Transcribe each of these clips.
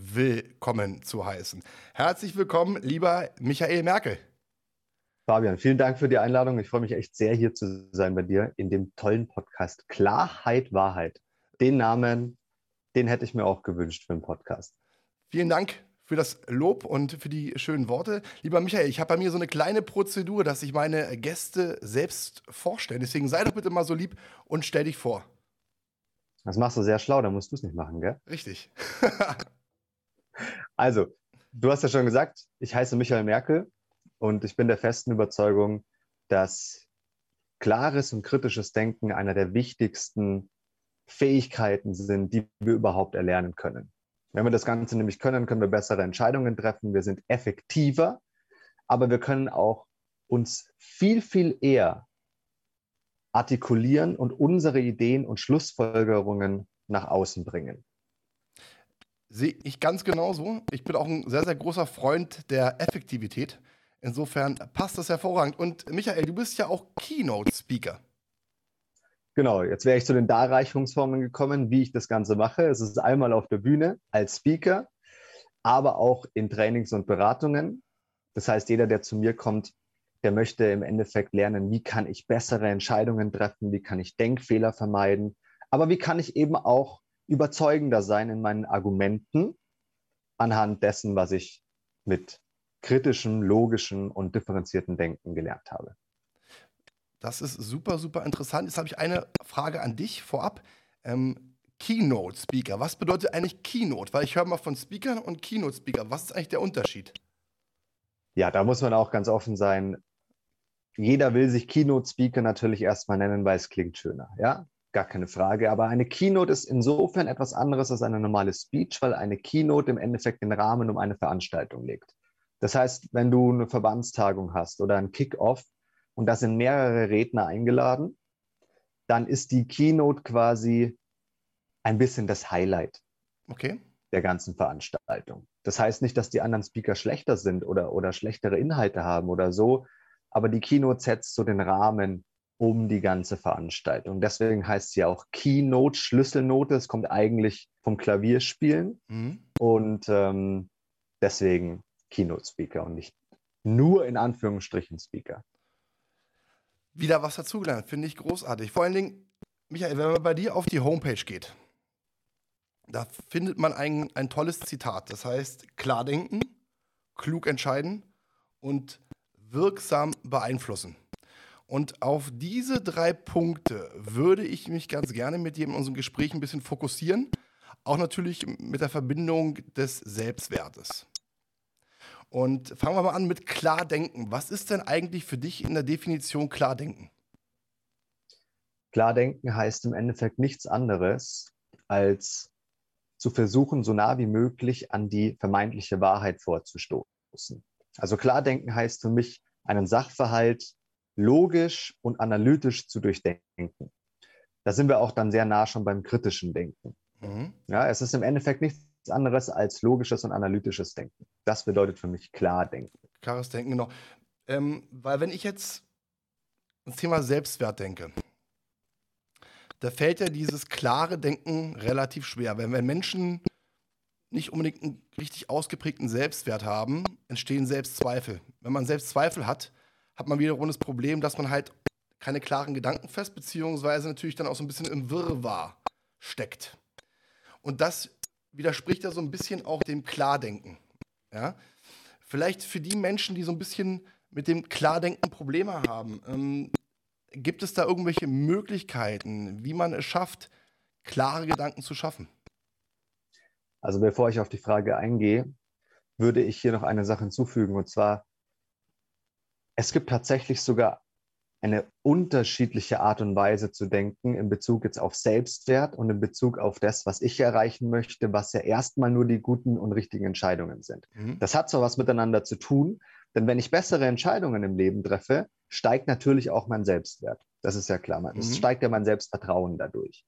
willkommen zu heißen. Herzlich willkommen, lieber Michael Merkel. Fabian, vielen Dank für die Einladung. Ich freue mich echt sehr, hier zu sein bei dir in dem tollen Podcast Klarheit, Wahrheit. Den Namen, den hätte ich mir auch gewünscht für einen Podcast. Vielen Dank für das Lob und für die schönen Worte. Lieber Michael, ich habe bei mir so eine kleine Prozedur, dass ich meine Gäste selbst vorstelle. Deswegen sei doch bitte mal so lieb und stell dich vor. Das machst du sehr schlau, da musst du es nicht machen, gell? Richtig. Also, du hast ja schon gesagt, ich heiße Michael Merkel und ich bin der festen Überzeugung, dass klares und kritisches Denken einer der wichtigsten Fähigkeiten sind, die wir überhaupt erlernen können. Wenn wir das Ganze nämlich können, können wir bessere Entscheidungen treffen, wir sind effektiver, aber wir können auch uns viel, viel eher artikulieren und unsere Ideen und Schlussfolgerungen nach außen bringen. Sehe ich ganz genauso. Ich bin auch ein sehr, sehr großer Freund der Effektivität. Insofern passt das hervorragend. Und Michael, du bist ja auch Keynote-Speaker. Genau, jetzt wäre ich zu den Darreichungsformen gekommen, wie ich das Ganze mache. Es ist einmal auf der Bühne als Speaker, aber auch in Trainings und Beratungen. Das heißt, jeder, der zu mir kommt, der möchte im Endeffekt lernen, wie kann ich bessere Entscheidungen treffen, wie kann ich Denkfehler vermeiden, aber wie kann ich eben auch überzeugender sein in meinen Argumenten anhand dessen, was ich mit kritischem, logischem und differenzierten Denken gelernt habe. Das ist super, super interessant. Jetzt habe ich eine Frage an dich vorab. Ähm, Keynote Speaker. Was bedeutet eigentlich Keynote? Weil ich höre mal von Speakern und Keynote Speaker. Was ist eigentlich der Unterschied? Ja, da muss man auch ganz offen sein. Jeder will sich Keynote Speaker natürlich erstmal nennen, weil es klingt schöner. Ja, gar keine Frage. Aber eine Keynote ist insofern etwas anderes als eine normale Speech, weil eine Keynote im Endeffekt den Rahmen um eine Veranstaltung legt. Das heißt, wenn du eine Verbandstagung hast oder ein Kick-off und da sind mehrere Redner eingeladen, dann ist die Keynote quasi ein bisschen das Highlight okay. der ganzen Veranstaltung. Das heißt nicht, dass die anderen Speaker schlechter sind oder, oder schlechtere Inhalte haben oder so, aber die Keynote setzt so den Rahmen um die ganze Veranstaltung. Deswegen heißt sie auch Keynote, Schlüsselnote. Es kommt eigentlich vom Klavierspielen mhm. und ähm, deswegen Keynote Speaker und nicht nur in Anführungsstrichen Speaker. Wieder was dazugelernt, finde ich großartig. Vor allen Dingen, Michael, wenn man bei dir auf die Homepage geht, da findet man ein, ein tolles Zitat. Das heißt, klar denken, klug entscheiden und wirksam beeinflussen. Und auf diese drei Punkte würde ich mich ganz gerne mit dir in unserem Gespräch ein bisschen fokussieren. Auch natürlich mit der Verbindung des Selbstwertes. Und fangen wir mal an mit Klardenken. Was ist denn eigentlich für dich in der Definition Klardenken? Klardenken heißt im Endeffekt nichts anderes, als zu versuchen, so nah wie möglich an die vermeintliche Wahrheit vorzustoßen. Also Klardenken heißt für mich, einen Sachverhalt logisch und analytisch zu durchdenken. Da sind wir auch dann sehr nah schon beim kritischen Denken. Mhm. Ja, es ist im Endeffekt nichts anderes als logisches und analytisches Denken. Das bedeutet für mich klar denken. Klares Denken, genau. Ähm, weil wenn ich jetzt das Thema Selbstwert denke, da fällt ja dieses klare Denken relativ schwer. Wenn, wenn Menschen nicht unbedingt einen richtig ausgeprägten Selbstwert haben, entstehen Selbstzweifel. Wenn man Selbstzweifel hat, hat man wiederum das Problem, dass man halt keine klaren Gedanken fest, beziehungsweise natürlich dann auch so ein bisschen im Wirrwarr steckt. Und das widerspricht ja so ein bisschen auch dem Klardenken. Ja? Vielleicht für die Menschen, die so ein bisschen mit dem Klardenken Probleme haben, ähm, gibt es da irgendwelche Möglichkeiten, wie man es schafft, klare Gedanken zu schaffen? Also bevor ich auf die Frage eingehe, würde ich hier noch eine Sache hinzufügen, und zwar es gibt tatsächlich sogar eine unterschiedliche Art und Weise zu denken in Bezug jetzt auf Selbstwert und in Bezug auf das, was ich erreichen möchte, was ja erstmal nur die guten und richtigen Entscheidungen sind. Mhm. Das hat zwar was miteinander zu tun, denn wenn ich bessere Entscheidungen im Leben treffe, steigt natürlich auch mein Selbstwert. Das ist ja klar. Es mhm. steigt ja mein Selbstvertrauen dadurch.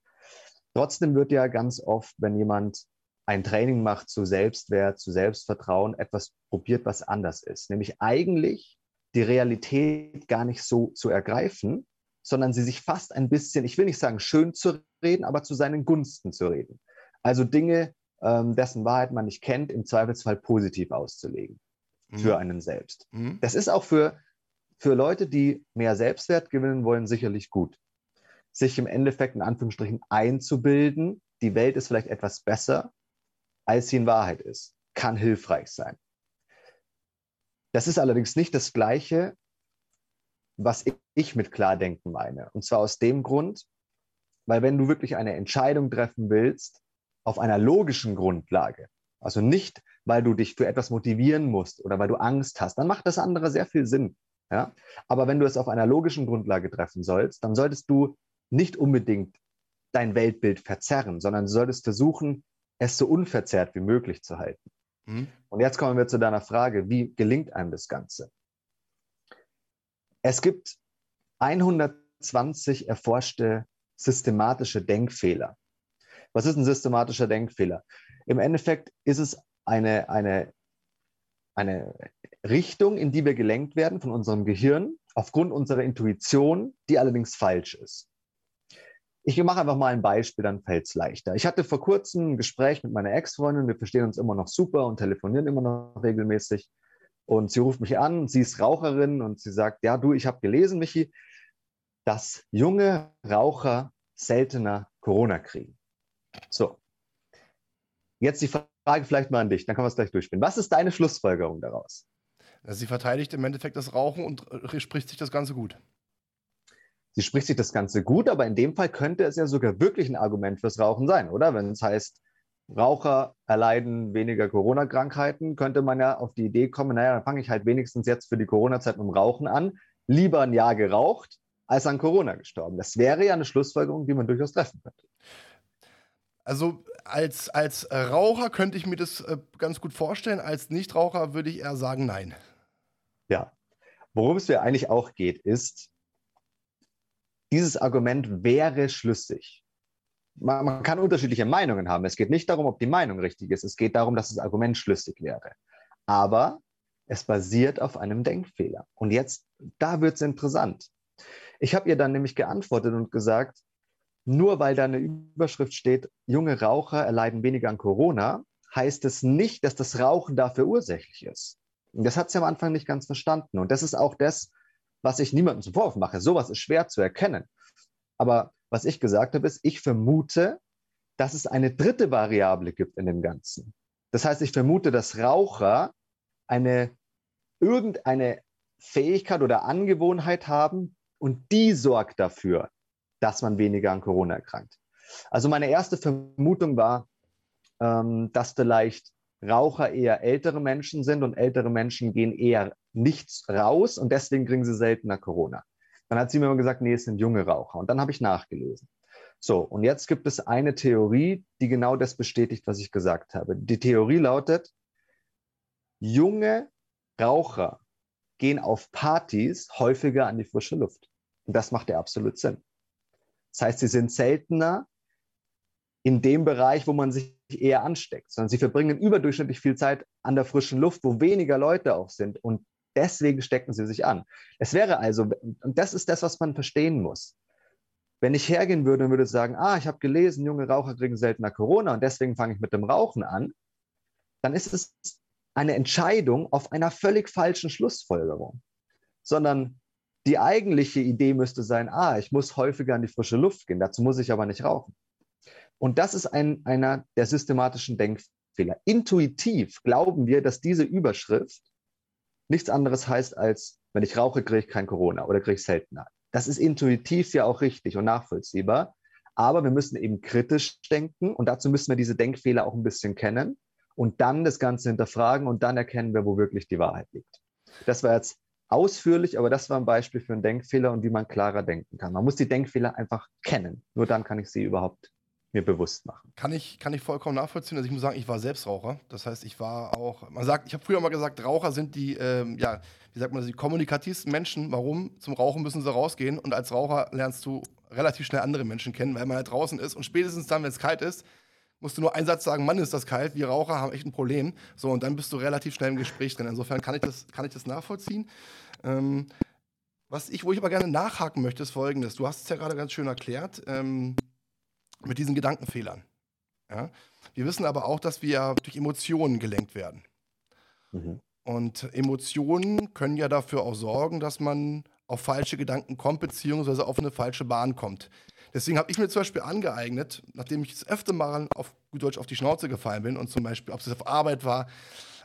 Trotzdem wird ja ganz oft, wenn jemand ein Training macht zu Selbstwert, zu Selbstvertrauen, etwas probiert, was anders ist. Nämlich eigentlich die Realität gar nicht so zu ergreifen, sondern sie sich fast ein bisschen, ich will nicht sagen schön zu reden, aber zu seinen Gunsten zu reden. Also Dinge, ähm, dessen Wahrheit man nicht kennt, im Zweifelsfall positiv auszulegen mhm. für einen selbst. Mhm. Das ist auch für, für Leute, die mehr Selbstwert gewinnen wollen, sicherlich gut. Sich im Endeffekt in Anführungsstrichen einzubilden, die Welt ist vielleicht etwas besser, als sie in Wahrheit ist, kann hilfreich sein. Das ist allerdings nicht das Gleiche, was ich mit Klardenken meine. Und zwar aus dem Grund, weil wenn du wirklich eine Entscheidung treffen willst, auf einer logischen Grundlage, also nicht, weil du dich für etwas motivieren musst oder weil du Angst hast, dann macht das andere sehr viel Sinn. Ja? Aber wenn du es auf einer logischen Grundlage treffen sollst, dann solltest du nicht unbedingt dein Weltbild verzerren, sondern du solltest versuchen, es so unverzerrt wie möglich zu halten. Mhm. Und jetzt kommen wir zu deiner Frage, wie gelingt einem das Ganze? Es gibt 120 erforschte systematische Denkfehler. Was ist ein systematischer Denkfehler? Im Endeffekt ist es eine, eine, eine Richtung, in die wir gelenkt werden von unserem Gehirn aufgrund unserer Intuition, die allerdings falsch ist. Ich mache einfach mal ein Beispiel, dann fällt es leichter. Ich hatte vor kurzem ein Gespräch mit meiner Ex-Freundin. Wir verstehen uns immer noch super und telefonieren immer noch regelmäßig. Und sie ruft mich an, sie ist Raucherin und sie sagt, ja, du, ich habe gelesen, Michi, dass junge Raucher seltener Corona kriegen. So. Jetzt die Frage vielleicht mal an dich, dann können wir es gleich durchspielen. Was ist deine Schlussfolgerung daraus? Sie verteidigt im Endeffekt das Rauchen und spricht sich das Ganze gut sie spricht sich das Ganze gut, aber in dem Fall könnte es ja sogar wirklich ein Argument fürs Rauchen sein, oder? Wenn es heißt, Raucher erleiden weniger Corona-Krankheiten, könnte man ja auf die Idee kommen, naja, dann fange ich halt wenigstens jetzt für die Corona-Zeit mit dem Rauchen an, lieber ein Jahr geraucht, als an Corona gestorben. Das wäre ja eine Schlussfolgerung, die man durchaus treffen könnte. Also als, als Raucher könnte ich mir das äh, ganz gut vorstellen, als Nichtraucher würde ich eher sagen, nein. Ja, worum es mir eigentlich auch geht, ist, dieses Argument wäre schlüssig. Man, man, kann unterschiedliche Meinungen haben. Es geht nicht darum, ob die Meinung richtig ist. Es geht darum, dass das Argument schlüssig wäre. Aber es basiert auf einem Denkfehler. Und jetzt, da wird es interessant. Ich habe ihr dann nämlich geantwortet und gesagt, nur weil da eine Überschrift steht, junge Raucher erleiden weniger an Corona, heißt es nicht, dass das Rauchen dafür ursächlich ist. Und das hat sie am Anfang nicht ganz verstanden. Und das ist auch das, was ich niemandem zum Vorwurf mache. Sowas ist schwer zu erkennen. Aber was ich gesagt habe, ist, ich vermute, dass es eine dritte Variable gibt in dem Ganzen. Das heißt, ich vermute, dass Raucher eine irgendeine Fähigkeit oder Angewohnheit haben und die sorgt dafür, dass man weniger an Corona erkrankt. Also meine erste Vermutung war, ähm, dass vielleicht Raucher eher ältere Menschen sind und ältere Menschen gehen eher nichts raus und deswegen kriegen sie seltener Corona. Dann hat sie mir immer gesagt, nee, es sind junge Raucher. Und dann habe ich nachgelesen. So, und jetzt gibt es eine Theorie, die genau das bestätigt, was ich gesagt habe. Die Theorie lautet, junge Raucher gehen auf Partys häufiger an die frische Luft. Und das macht ja absolut Sinn. Das heißt, sie sind seltener in dem Bereich, wo man sich eher ansteckt, sondern sie verbringen überdurchschnittlich viel Zeit an der frischen Luft, wo weniger Leute auch sind. Und deswegen stecken sie sich an. Es wäre also, und das ist das, was man verstehen muss. Wenn ich hergehen würde und würde sagen, ah, ich habe gelesen, junge Raucher kriegen seltener Corona und deswegen fange ich mit dem Rauchen an, dann ist es eine Entscheidung auf einer völlig falschen Schlussfolgerung. Sondern die eigentliche Idee müsste sein, ah, ich muss häufiger an die frische Luft gehen, dazu muss ich aber nicht rauchen. Und das ist ein, einer der systematischen Denkfehler. Intuitiv glauben wir, dass diese Überschrift nichts anderes heißt als, wenn ich rauche, kriege ich kein Corona oder kriege ich seltener. Das ist intuitiv ja auch richtig und nachvollziehbar. Aber wir müssen eben kritisch denken und dazu müssen wir diese Denkfehler auch ein bisschen kennen und dann das Ganze hinterfragen und dann erkennen wir, wo wirklich die Wahrheit liegt. Das war jetzt ausführlich, aber das war ein Beispiel für einen Denkfehler und wie man klarer denken kann. Man muss die Denkfehler einfach kennen. Nur dann kann ich sie überhaupt mir bewusst machen. Kann ich, kann ich vollkommen nachvollziehen. Also ich muss sagen, ich war selbst Raucher. Das heißt, ich war auch, man sagt, ich habe früher mal gesagt, Raucher sind die, ähm, ja, wie sagt man, die kommunikativsten Menschen. Warum? Zum Rauchen müssen sie rausgehen und als Raucher lernst du relativ schnell andere Menschen kennen, weil man halt draußen ist und spätestens dann, wenn es kalt ist, musst du nur einen Satz sagen, Mann, ist das kalt, wir Raucher haben echt ein Problem. So, und dann bist du relativ schnell im Gespräch drin. Insofern kann ich das, kann ich das nachvollziehen. Ähm, was ich, wo ich aber gerne nachhaken möchte, ist folgendes. Du hast es ja gerade ganz schön erklärt. Ähm, mit diesen Gedankenfehlern. Ja? Wir wissen aber auch, dass wir durch Emotionen gelenkt werden. Mhm. Und Emotionen können ja dafür auch sorgen, dass man auf falsche Gedanken kommt, beziehungsweise auf eine falsche Bahn kommt. Deswegen habe ich mir zum Beispiel angeeignet, nachdem ich das öfter mal auf gut Deutsch auf die Schnauze gefallen bin und zum Beispiel, ob es auf Arbeit war,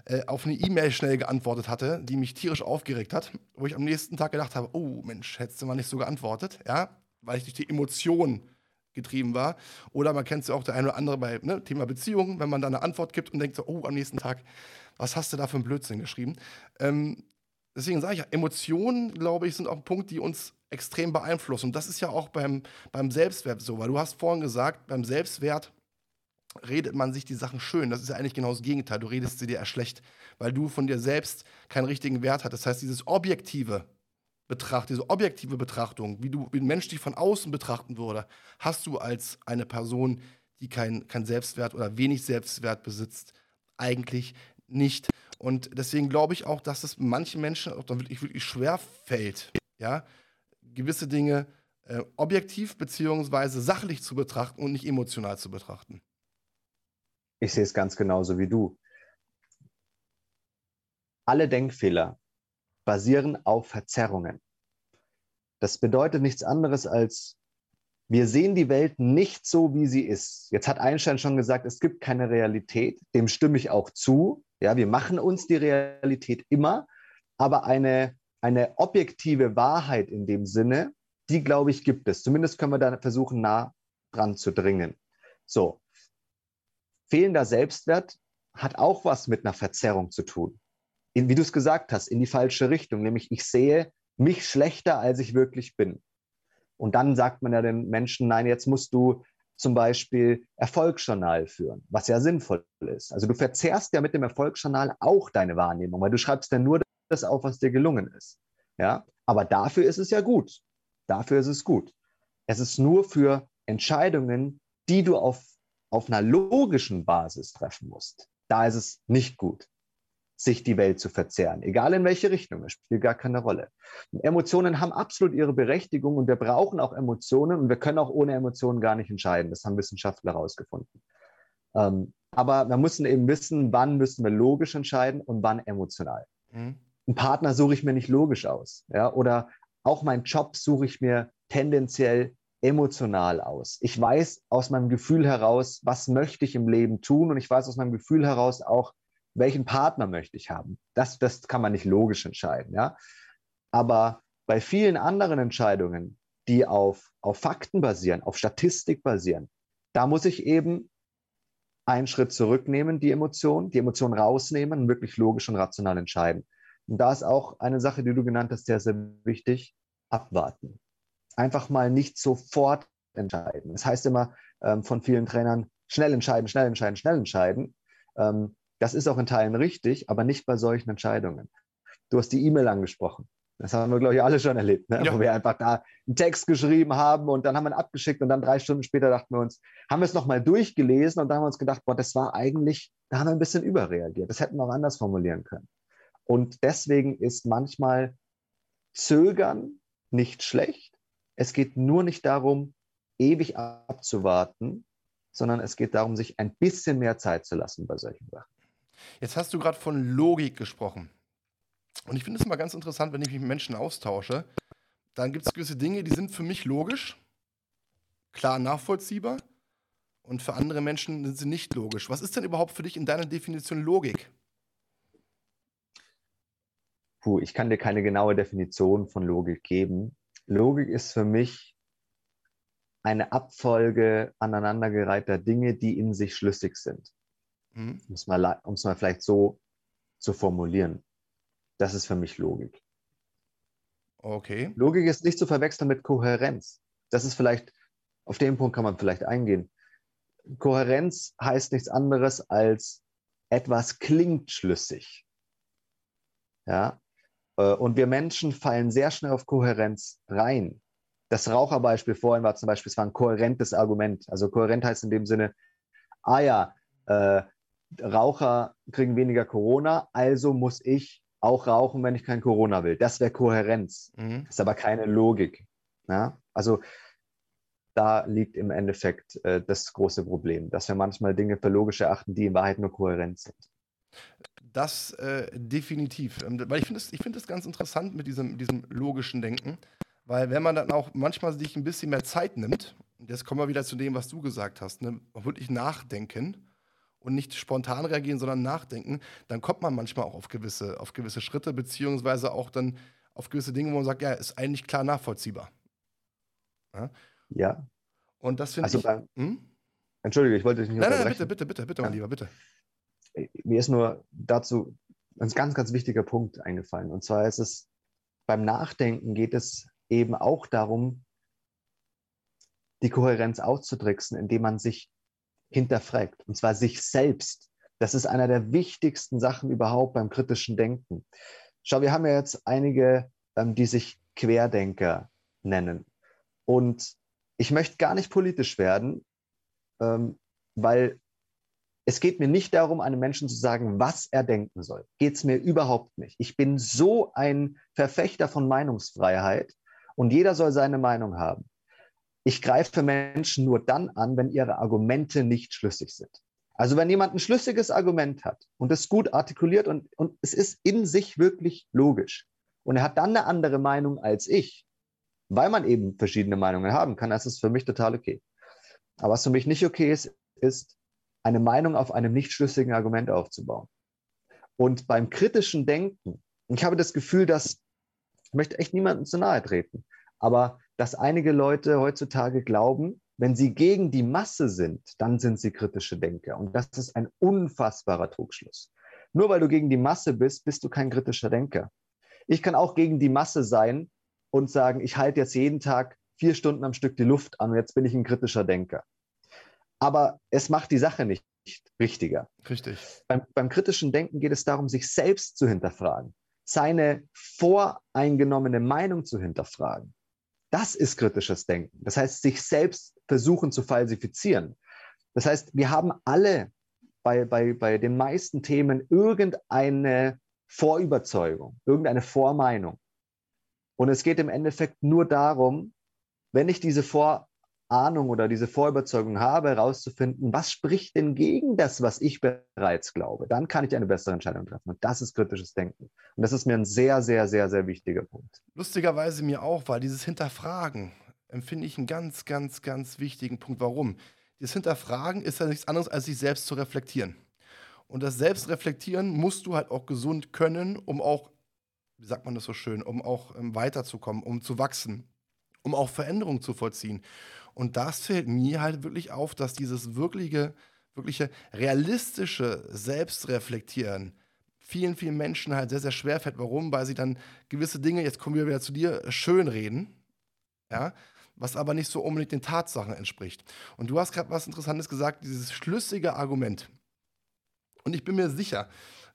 äh, auf eine E-Mail schnell geantwortet hatte, die mich tierisch aufgeregt hat, wo ich am nächsten Tag gedacht habe, oh Mensch, hättest du mal nicht so geantwortet, ja, weil ich durch die Emotionen getrieben war. Oder man kennt es ja auch der eine oder andere bei ne, Thema Beziehungen, wenn man da eine Antwort gibt und denkt so, oh, am nächsten Tag, was hast du da für einen Blödsinn geschrieben? Ähm, deswegen sage ich ja, Emotionen, glaube ich, sind auch ein Punkt, die uns extrem beeinflussen. Und das ist ja auch beim, beim Selbstwert so, weil du hast vorhin gesagt, beim Selbstwert redet man sich die Sachen schön. Das ist ja eigentlich genau das Gegenteil. Du redest sie dir eher schlecht, weil du von dir selbst keinen richtigen Wert hast. Das heißt, dieses Objektive, Betracht, diese objektive Betrachtung, wie du wie ein Mensch dich von außen betrachten würde, hast du als eine Person, die keinen kein Selbstwert oder wenig Selbstwert besitzt, eigentlich nicht. Und deswegen glaube ich auch, dass es manchen Menschen auch dann wirklich, wirklich schwer fällt, ja, gewisse Dinge äh, objektiv bzw. sachlich zu betrachten und nicht emotional zu betrachten. Ich sehe es ganz genauso wie du. Alle Denkfehler, basieren auf Verzerrungen. Das bedeutet nichts anderes als, wir sehen die Welt nicht so, wie sie ist. Jetzt hat Einstein schon gesagt, es gibt keine Realität. Dem stimme ich auch zu. Ja, wir machen uns die Realität immer, aber eine, eine objektive Wahrheit in dem Sinne, die glaube ich gibt es. Zumindest können wir da versuchen, nah dran zu dringen. So. Fehlender Selbstwert hat auch was mit einer Verzerrung zu tun in, wie du es gesagt hast, in die falsche Richtung, nämlich ich sehe mich schlechter, als ich wirklich bin. Und dann sagt man ja den Menschen, nein, jetzt musst du zum Beispiel Erfolgsjournal führen, was ja sinnvoll ist. Also du verzerrst ja mit dem Erfolgsjournal auch deine Wahrnehmung, weil du schreibst ja nur das auf, was dir gelungen ist. Ja, aber dafür ist es ja gut. Dafür ist es gut. Es ist nur für Entscheidungen, die du auf, auf einer logischen Basis treffen musst. Da ist es nicht gut sich die Welt zu verzehren, egal in welche Richtung, es spielt gar keine Rolle. Emotionen haben absolut ihre Berechtigung und wir brauchen auch Emotionen und wir können auch ohne Emotionen gar nicht entscheiden. Das haben Wissenschaftler herausgefunden. Ähm, aber wir müssen eben wissen, wann müssen wir logisch entscheiden und wann emotional. Mhm. Einen Partner suche ich mir nicht logisch aus. Ja? Oder auch meinen Job suche ich mir tendenziell emotional aus. Ich weiß aus meinem Gefühl heraus, was möchte ich im Leben tun und ich weiß aus meinem Gefühl heraus auch, welchen Partner möchte ich haben. Das, das kann man nicht logisch entscheiden. Ja? Aber bei vielen anderen Entscheidungen, die auf, auf Fakten basieren, auf Statistik basieren, da muss ich eben einen Schritt zurücknehmen, die Emotion, die Emotion rausnehmen wirklich logisch und rational entscheiden. Und da ist auch eine Sache, die du genannt hast, sehr, sehr wichtig, abwarten. Einfach mal nicht sofort entscheiden. Das heißt immer ähm, von vielen Trainern, schnell entscheiden, schnell entscheiden, schnell entscheiden. Ähm, das ist auch in Teilen richtig, aber nicht bei solchen Entscheidungen. Du hast die E-Mail angesprochen. Das haben wir, glaube ich, alle schon erlebt, ne? ja. wo wir einfach da einen Text geschrieben haben und dann haben wir ihn abgeschickt und dann drei Stunden später dachten wir uns, haben wir es nochmal durchgelesen und dann haben wir uns gedacht, boah, das war eigentlich, da haben wir ein bisschen überreagiert. Das hätten wir auch anders formulieren können. Und deswegen ist manchmal Zögern nicht schlecht. Es geht nur nicht darum, ewig abzuwarten, sondern es geht darum, sich ein bisschen mehr Zeit zu lassen bei solchen Sachen. Jetzt hast du gerade von Logik gesprochen. Und ich finde es immer ganz interessant, wenn ich mich mit Menschen austausche, dann gibt es gewisse Dinge, die sind für mich logisch, klar nachvollziehbar, und für andere Menschen sind sie nicht logisch. Was ist denn überhaupt für dich in deiner Definition Logik? Puh, ich kann dir keine genaue Definition von Logik geben. Logik ist für mich eine Abfolge aneinandergereihter Dinge, die in sich schlüssig sind. Mhm. Um es mal, mal vielleicht so zu formulieren. Das ist für mich Logik. Okay. Logik ist nicht zu verwechseln mit Kohärenz. Das ist vielleicht, auf den Punkt kann man vielleicht eingehen. Kohärenz heißt nichts anderes als etwas klingt schlüssig. Ja, äh, und wir Menschen fallen sehr schnell auf Kohärenz rein. Das Raucherbeispiel vorhin war zum Beispiel, es war ein kohärentes Argument. Also kohärent heißt in dem Sinne, ah ja, äh, Raucher kriegen weniger Corona, also muss ich auch rauchen, wenn ich kein Corona will. Das wäre Kohärenz. Mhm. Ist aber keine Logik. Ja? Also da liegt im Endeffekt äh, das große Problem, dass wir manchmal Dinge für logisch erachten, die in Wahrheit nur Kohärenz sind. Das äh, definitiv. Ähm, weil ich finde es find ganz interessant mit diesem, diesem logischen Denken. Weil wenn man dann auch manchmal sich ein bisschen mehr Zeit nimmt, und jetzt kommen wir wieder zu dem, was du gesagt hast, ne, wirklich nachdenken und nicht spontan reagieren, sondern nachdenken, dann kommt man manchmal auch auf gewisse, auf gewisse Schritte, beziehungsweise auch dann auf gewisse Dinge, wo man sagt, ja, ist eigentlich klar nachvollziehbar. Ja. ja. Und das finde also ich. Beim, hm? Entschuldige, ich wollte dich nicht Nein, nein, bitte, bitte, bitte, bitte, mein Lieber, bitte mir ist nur dazu ein ganz, ganz wichtiger Punkt eingefallen. Und zwar ist es, beim Nachdenken geht es eben auch darum, die Kohärenz auszudrücken, indem man sich hinterfragt. Und zwar sich selbst. Das ist einer der wichtigsten Sachen überhaupt beim kritischen Denken. Schau, wir haben ja jetzt einige, ähm, die sich Querdenker nennen. Und ich möchte gar nicht politisch werden, ähm, weil es geht mir nicht darum, einem Menschen zu sagen, was er denken soll. Geht es mir überhaupt nicht. Ich bin so ein Verfechter von Meinungsfreiheit und jeder soll seine Meinung haben. Ich greife Menschen nur dann an, wenn ihre Argumente nicht schlüssig sind. Also wenn jemand ein schlüssiges Argument hat und es gut artikuliert und, und es ist in sich wirklich logisch und er hat dann eine andere Meinung als ich, weil man eben verschiedene Meinungen haben kann, das ist für mich total okay. Aber was für mich nicht okay ist, ist, eine Meinung auf einem nicht schlüssigen Argument aufzubauen. Und beim kritischen Denken, ich habe das Gefühl, dass, ich möchte echt niemandem zu nahe treten, aber dass einige Leute heutzutage glauben, wenn sie gegen die Masse sind, dann sind sie kritische Denker. Und das ist ein unfassbarer Trugschluss. Nur weil du gegen die Masse bist, bist du kein kritischer Denker. Ich kann auch gegen die Masse sein und sagen, ich halte jetzt jeden Tag vier Stunden am Stück die Luft an und jetzt bin ich ein kritischer Denker aber es macht die Sache nicht richtiger. Richtig. Beim, beim kritischen Denken geht es darum, sich selbst zu hinterfragen, seine voreingenommene Meinung zu hinterfragen. Das ist kritisches Denken. Das heißt, sich selbst versuchen zu falsifizieren. Das heißt, wir haben alle bei, bei, bei den meisten Themen irgendeine Vorüberzeugung, irgendeine Vormeinung. Und es geht im Endeffekt nur darum, wenn ich diese Vor Ahnung oder diese Vorüberzeugung habe, herauszufinden, was spricht denn gegen das, was ich bereits glaube. Dann kann ich eine bessere Entscheidung treffen. Und das ist kritisches Denken. Und das ist mir ein sehr, sehr, sehr, sehr wichtiger Punkt. Lustigerweise mir auch, weil dieses Hinterfragen empfinde ich einen ganz, ganz, ganz wichtigen Punkt. Warum? Das Hinterfragen ist ja nichts anderes, als sich selbst zu reflektieren. Und das Selbstreflektieren musst du halt auch gesund können, um auch, wie sagt man das so schön, um auch ähm, weiterzukommen, um zu wachsen, um auch Veränderungen zu vollziehen. Und das fällt mir halt wirklich auf, dass dieses wirkliche, wirkliche realistische Selbstreflektieren vielen, vielen Menschen halt sehr, sehr schwer fällt. Warum? Weil sie dann gewisse Dinge, jetzt kommen wir wieder zu dir, schönreden, ja, was aber nicht so unbedingt den Tatsachen entspricht. Und du hast gerade was Interessantes gesagt, dieses schlüssige Argument. Und ich bin mir sicher,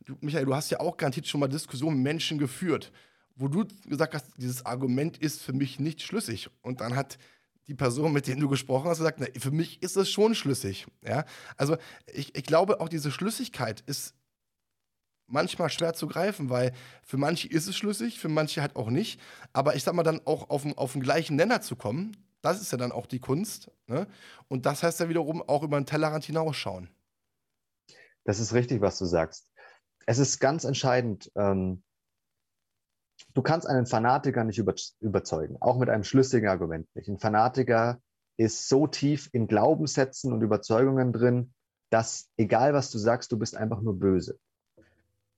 du, Michael, du hast ja auch garantiert schon mal Diskussionen mit Menschen geführt, wo du gesagt hast, dieses Argument ist für mich nicht schlüssig. Und dann hat die Person, mit der du gesprochen hast, sagt, na, für mich ist es schon schlüssig. Ja? Also ich, ich glaube, auch diese Schlüssigkeit ist manchmal schwer zu greifen, weil für manche ist es schlüssig, für manche halt auch nicht. Aber ich sag mal, dann auch auf, auf den gleichen Nenner zu kommen, das ist ja dann auch die Kunst. Ne? Und das heißt ja wiederum auch über den Tellerrand hinausschauen. Das ist richtig, was du sagst. Es ist ganz entscheidend, ähm, du kannst einen Fanatiker nicht über, überzeugen, auch mit einem schlüssigen Argument nicht. Ein Fanatiker ist so tief in Glaubenssätzen und Überzeugungen drin, dass egal was du sagst, du bist einfach nur böse.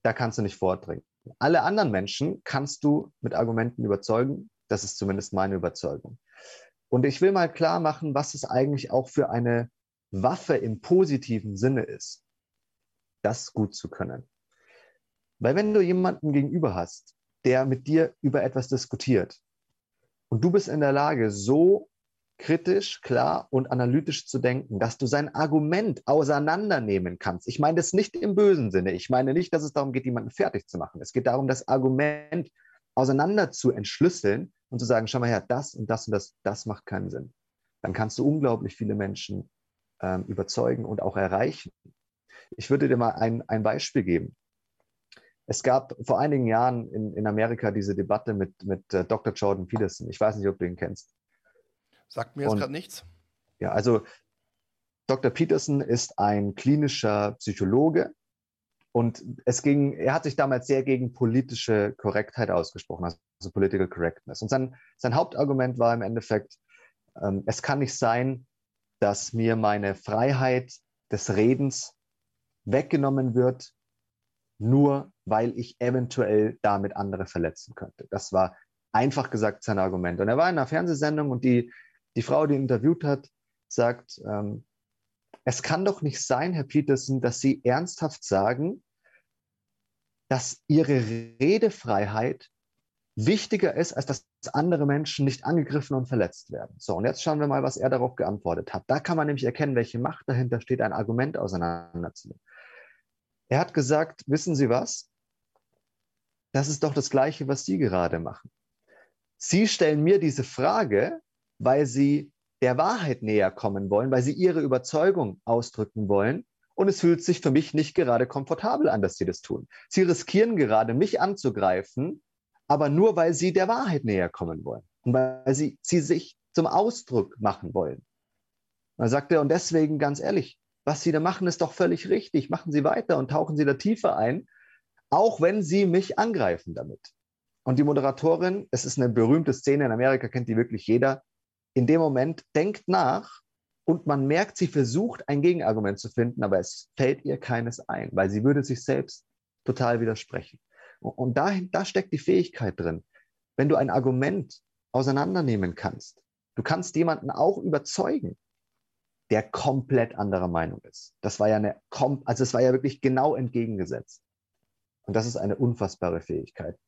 Da kannst du nicht vordringen. Alle anderen Menschen kannst du mit Argumenten überzeugen. Das ist zumindest meine Überzeugung. Und ich will mal klar machen, was es eigentlich auch für eine Waffe im positiven Sinne ist, das gut zu können. Weil wenn du jemanden gegenüber hast, der mit dir über etwas diskutiert. Und du bist in der Lage, so kritisch, klar und analytisch zu denken, dass du sein Argument auseinandernehmen kannst. Ich meine das nicht im bösen Sinne. Ich meine nicht, dass es darum geht, jemanden fertig zu machen. Es geht darum, das Argument auseinander zu entschlüsseln und zu sagen, schau mal her, das und das und das, das macht keinen Sinn. Dann kannst du unglaublich viele Menschen ähm, überzeugen und auch erreichen. Ich würde dir mal ein, ein Beispiel geben. Es gab vor einigen Jahren in, in Amerika diese Debatte mit, mit äh, Dr. Jordan Peterson. Ich weiß nicht, ob du ihn kennst. Sagt mir jetzt gerade nichts. Ja, also Dr. Peterson ist ein klinischer Psychologe und es ging, er hat sich damals sehr gegen politische Korrektheit ausgesprochen, also Political Correctness. Und sein, sein Hauptargument war im Endeffekt, ähm, es kann nicht sein, dass mir meine Freiheit des Redens weggenommen wird, nur weil ich eventuell damit andere verletzen könnte. Das war einfach gesagt sein Argument. Und er war in einer Fernsehsendung und die, die Frau, die ihn interviewt hat, sagt, ähm, es kann doch nicht sein, Herr Peterson, dass Sie ernsthaft sagen, dass Ihre Redefreiheit wichtiger ist, als dass andere Menschen nicht angegriffen und verletzt werden. So, und jetzt schauen wir mal, was er darauf geantwortet hat. Da kann man nämlich erkennen, welche Macht dahinter steht, ein Argument auseinanderzunehmen. Er hat gesagt, wissen Sie was? Das ist doch das Gleiche, was Sie gerade machen. Sie stellen mir diese Frage, weil Sie der Wahrheit näher kommen wollen, weil Sie Ihre Überzeugung ausdrücken wollen. Und es fühlt sich für mich nicht gerade komfortabel an, dass Sie das tun. Sie riskieren gerade, mich anzugreifen, aber nur, weil Sie der Wahrheit näher kommen wollen und weil Sie, sie sich zum Ausdruck machen wollen. Da sagt er, und deswegen ganz ehrlich, was Sie da machen, ist doch völlig richtig. Machen Sie weiter und tauchen Sie da tiefer ein, auch wenn Sie mich angreifen damit. Und die Moderatorin, es ist eine berühmte Szene in Amerika, kennt die wirklich jeder, in dem Moment denkt nach und man merkt, sie versucht ein Gegenargument zu finden, aber es fällt ihr keines ein, weil sie würde sich selbst total widersprechen. Und da, da steckt die Fähigkeit drin. Wenn du ein Argument auseinandernehmen kannst, du kannst jemanden auch überzeugen, der komplett anderer Meinung ist. Das war ja eine, also es war ja wirklich genau entgegengesetzt. Und das ist eine unfassbare Fähigkeit.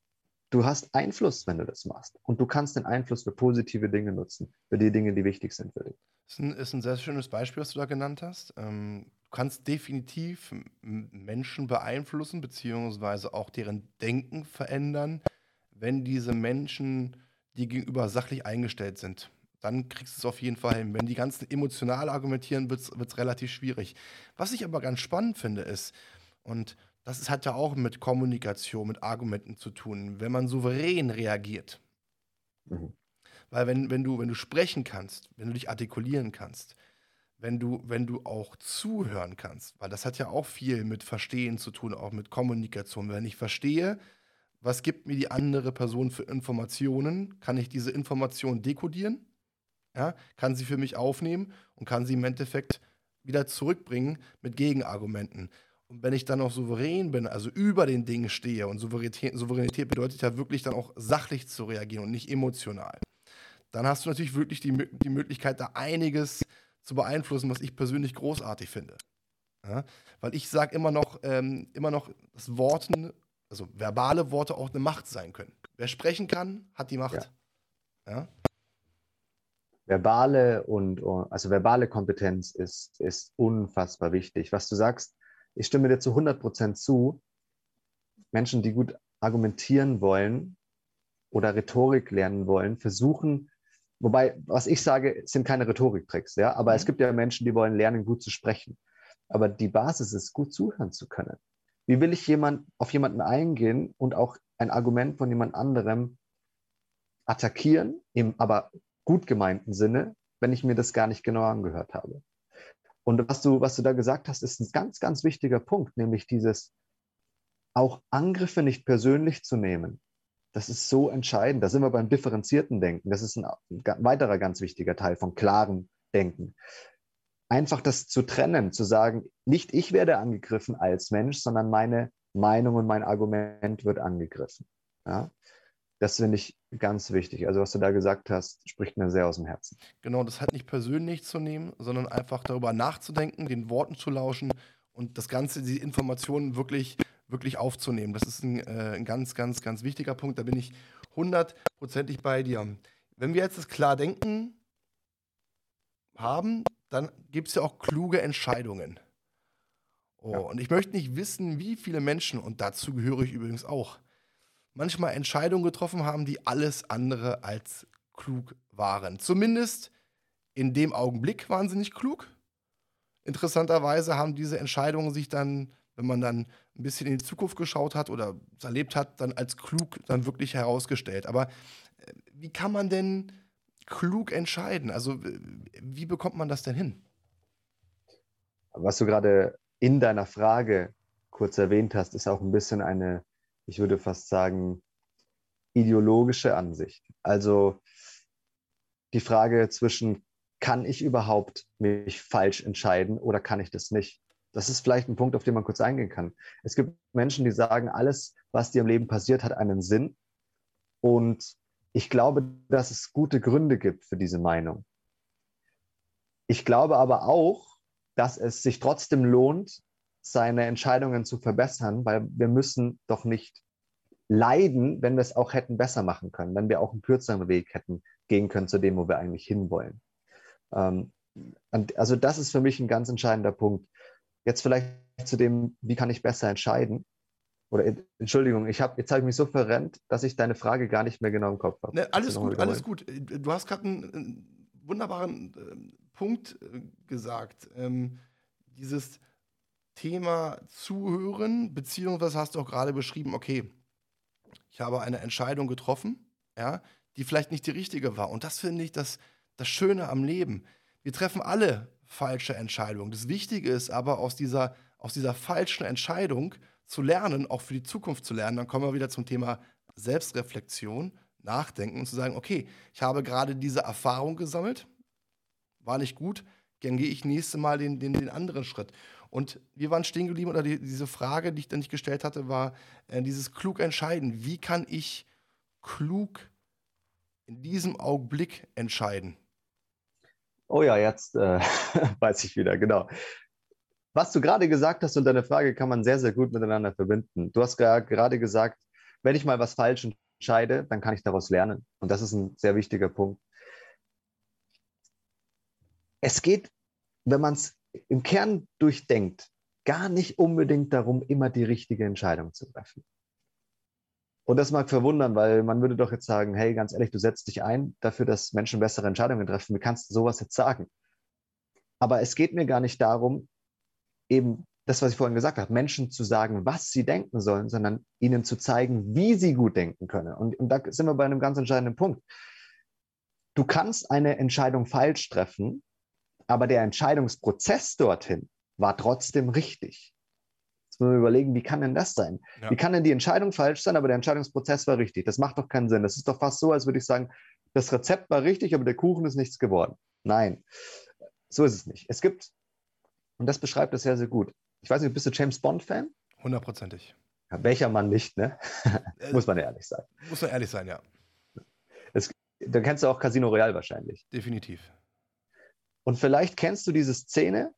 Du hast Einfluss, wenn du das machst. Und du kannst den Einfluss für positive Dinge nutzen, für die Dinge, die wichtig sind für dich. Das ist ein, ist ein sehr schönes Beispiel, was du da genannt hast. Ähm, du kannst definitiv Menschen beeinflussen, beziehungsweise auch deren Denken verändern, wenn diese Menschen dir gegenüber sachlich eingestellt sind dann kriegst du es auf jeden Fall hin. Wenn die ganzen emotional argumentieren, wird es relativ schwierig. Was ich aber ganz spannend finde, ist, und das hat ja auch mit Kommunikation, mit Argumenten zu tun, wenn man souverän reagiert. Mhm. Weil wenn, wenn, du, wenn du sprechen kannst, wenn du dich artikulieren kannst, wenn du, wenn du auch zuhören kannst, weil das hat ja auch viel mit Verstehen zu tun, auch mit Kommunikation. Wenn ich verstehe, was gibt mir die andere Person für Informationen, kann ich diese Informationen dekodieren ja, kann sie für mich aufnehmen und kann sie im Endeffekt wieder zurückbringen mit Gegenargumenten. Und wenn ich dann auch souverän bin, also über den Dingen stehe, und Souveränität, Souveränität bedeutet ja wirklich dann auch sachlich zu reagieren und nicht emotional, dann hast du natürlich wirklich die, die Möglichkeit, da einiges zu beeinflussen, was ich persönlich großartig finde. Ja? Weil ich sage immer noch, ähm, immer noch, dass Worten, also verbale Worte auch eine Macht sein können. Wer sprechen kann, hat die Macht. Ja. ja? Verbale und, also verbale Kompetenz ist, ist unfassbar wichtig. Was du sagst, ich stimme dir zu 100 Prozent zu. Menschen, die gut argumentieren wollen oder Rhetorik lernen wollen, versuchen, wobei, was ich sage, sind keine Rhetoriktricks, ja, aber mhm. es gibt ja Menschen, die wollen lernen, gut zu sprechen. Aber die Basis ist, gut zuhören zu können. Wie will ich jemand, auf jemanden eingehen und auch ein Argument von jemand anderem attackieren, aber gut gemeinten Sinne, wenn ich mir das gar nicht genau angehört habe. Und was du, was du da gesagt hast, ist ein ganz, ganz wichtiger Punkt, nämlich dieses auch Angriffe nicht persönlich zu nehmen. Das ist so entscheidend. Da sind wir beim differenzierten Denken. Das ist ein, ein weiterer ganz wichtiger Teil von klarem Denken. Einfach das zu trennen, zu sagen, nicht ich werde angegriffen als Mensch, sondern meine Meinung und mein Argument wird angegriffen. Ja? Das finde ich ganz wichtig. Also, was du da gesagt hast, spricht mir sehr aus dem Herzen. Genau, das halt nicht persönlich zu nehmen, sondern einfach darüber nachzudenken, den Worten zu lauschen und das Ganze, die Informationen wirklich wirklich aufzunehmen. Das ist ein, äh, ein ganz, ganz, ganz wichtiger Punkt. Da bin ich hundertprozentig bei dir. Wenn wir jetzt das Klardenken haben, dann gibt es ja auch kluge Entscheidungen. Oh, ja. Und ich möchte nicht wissen, wie viele Menschen, und dazu gehöre ich übrigens auch, manchmal Entscheidungen getroffen haben, die alles andere als klug waren. Zumindest in dem Augenblick waren sie nicht klug. Interessanterweise haben diese Entscheidungen sich dann, wenn man dann ein bisschen in die Zukunft geschaut hat oder erlebt hat, dann als klug dann wirklich herausgestellt. Aber äh, wie kann man denn klug entscheiden? Also wie bekommt man das denn hin? Was du gerade in deiner Frage kurz erwähnt hast, ist auch ein bisschen eine, ich würde fast sagen, ideologische Ansicht. Also die Frage zwischen, kann ich überhaupt mich falsch entscheiden oder kann ich das nicht? Das ist vielleicht ein Punkt, auf den man kurz eingehen kann. Es gibt Menschen, die sagen, alles, was dir im Leben passiert, hat einen Sinn. Und ich glaube, dass es gute Gründe gibt für diese Meinung. Ich glaube aber auch, dass es sich trotzdem lohnt, seine Entscheidungen zu verbessern, weil wir müssen doch nicht leiden, wenn wir es auch hätten besser machen können, wenn wir auch einen kürzeren Weg hätten gehen können zu dem, wo wir eigentlich hinwollen. Ähm, also das ist für mich ein ganz entscheidender Punkt. Jetzt vielleicht zu dem, wie kann ich besser entscheiden? Oder Entschuldigung, ich hab, jetzt habe ich mich so verrennt, dass ich deine Frage gar nicht mehr genau im Kopf habe. Ne, alles gut, alles gut. Du hast gerade einen, einen, wunderbaren äh, Punkt äh, gesagt. Ähm, dieses Thema Zuhören, beziehungsweise hast du auch gerade beschrieben, okay, ich habe eine Entscheidung getroffen, ja, die vielleicht nicht die richtige war. Und das finde ich das, das Schöne am Leben. Wir treffen alle falsche Entscheidungen. Das Wichtige ist aber, aus dieser, aus dieser falschen Entscheidung zu lernen, auch für die Zukunft zu lernen, dann kommen wir wieder zum Thema Selbstreflexion, Nachdenken und zu sagen, okay, ich habe gerade diese Erfahrung gesammelt, war nicht gut, dann gehe ich nächste Mal den, den, den anderen Schritt. Und wir waren stehen geblieben, oder die, diese Frage, die ich dann nicht gestellt hatte, war äh, dieses klug entscheiden. Wie kann ich klug in diesem Augenblick entscheiden? Oh ja, jetzt äh, weiß ich wieder, genau was du gerade gesagt hast und deine Frage kann man sehr, sehr gut miteinander verbinden. Du hast gerade gesagt, wenn ich mal was falsch entscheide, dann kann ich daraus lernen. Und das ist ein sehr wichtiger Punkt. Es geht, wenn man es im Kern durchdenkt, gar nicht unbedingt darum, immer die richtige Entscheidung zu treffen. Und das mag verwundern, weil man würde doch jetzt sagen, hey, ganz ehrlich, du setzt dich ein dafür, dass Menschen bessere Entscheidungen treffen. Wie kannst du sowas jetzt sagen? Aber es geht mir gar nicht darum, eben das, was ich vorhin gesagt habe, Menschen zu sagen, was sie denken sollen, sondern ihnen zu zeigen, wie sie gut denken können. Und, und da sind wir bei einem ganz entscheidenden Punkt. Du kannst eine Entscheidung falsch treffen, aber der Entscheidungsprozess dorthin war trotzdem richtig. Jetzt müssen wir überlegen, wie kann denn das sein? Ja. Wie kann denn die Entscheidung falsch sein, aber der Entscheidungsprozess war richtig? Das macht doch keinen Sinn. Das ist doch fast so, als würde ich sagen, das Rezept war richtig, aber der Kuchen ist nichts geworden. Nein, so ist es nicht. Es gibt und das beschreibt es sehr, sehr gut. Ich weiß nicht, bist du James Bond-Fan? Hundertprozentig. Ja, welcher Mann nicht, ne? Muss man ehrlich sein. Muss man ehrlich sein, ja. Es, dann kennst du auch Casino Royale wahrscheinlich. Definitiv. Und vielleicht kennst du diese Szene,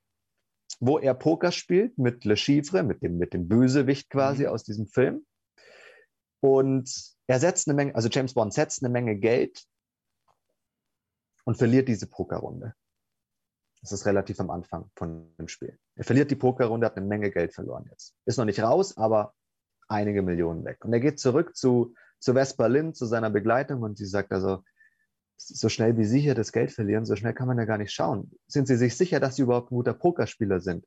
wo er Poker spielt mit Le Chiffre, mit dem, mit dem Bösewicht quasi mhm. aus diesem Film. Und er setzt eine Menge, also James Bond setzt eine Menge Geld und verliert diese Pokerrunde. Das ist relativ am Anfang von dem Spiel. Er verliert die Pokerrunde, hat eine Menge Geld verloren jetzt. Ist noch nicht raus, aber einige Millionen weg. Und er geht zurück zu, zu Vespa Lynn, zu seiner Begleitung und sie sagt also, so schnell wie Sie hier das Geld verlieren, so schnell kann man ja gar nicht schauen. Sind Sie sich sicher, dass Sie überhaupt ein guter Pokerspieler sind?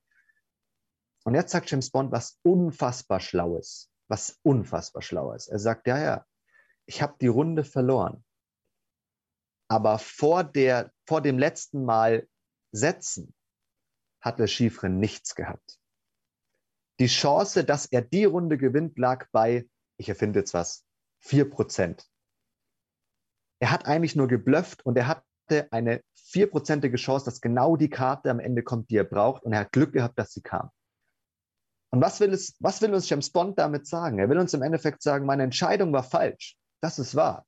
Und jetzt sagt James Bond was unfassbar Schlaues. Was unfassbar Schlaues. Er sagt, ja, ja, ich habe die Runde verloren. Aber vor, der, vor dem letzten Mal setzen, hat der Chiffre nichts gehabt. Die Chance, dass er die Runde gewinnt, lag bei, ich erfinde jetzt was, 4%. Er hat eigentlich nur geblufft und er hatte eine vierprozentige Chance, dass genau die Karte am Ende kommt, die er braucht. Und er hat Glück gehabt, dass sie kam. Und was will, es, was will uns James Bond damit sagen? Er will uns im Endeffekt sagen, meine Entscheidung war falsch. Das ist wahr.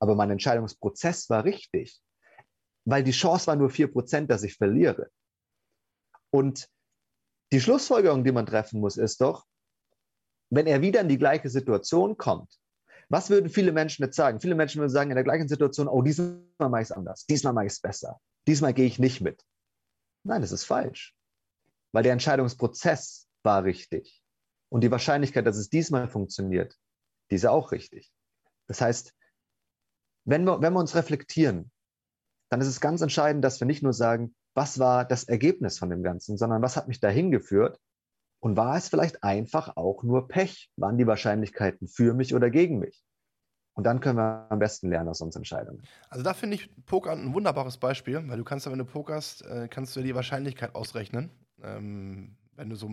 Aber mein Entscheidungsprozess war richtig weil die Chance war nur 4%, dass ich verliere. Und die Schlussfolgerung, die man treffen muss, ist doch, wenn er wieder in die gleiche Situation kommt, was würden viele Menschen jetzt sagen? Viele Menschen würden sagen in der gleichen Situation, oh, diesmal mache ich es anders, diesmal mache ich es besser, diesmal gehe ich nicht mit. Nein, das ist falsch, weil der Entscheidungsprozess war richtig. Und die Wahrscheinlichkeit, dass es diesmal funktioniert, die ist auch richtig. Das heißt, wenn wir, wenn wir uns reflektieren, dann ist es ganz entscheidend, dass wir nicht nur sagen, was war das Ergebnis von dem Ganzen, sondern was hat mich dahin geführt und war es vielleicht einfach auch nur Pech? Waren die Wahrscheinlichkeiten für mich oder gegen mich? Und dann können wir am besten lernen aus unseren Entscheidungen. Also da finde ich Poker ein wunderbares Beispiel, weil du kannst ja, wenn du pokerst, äh, kannst du die Wahrscheinlichkeit ausrechnen. Ähm, wenn du so,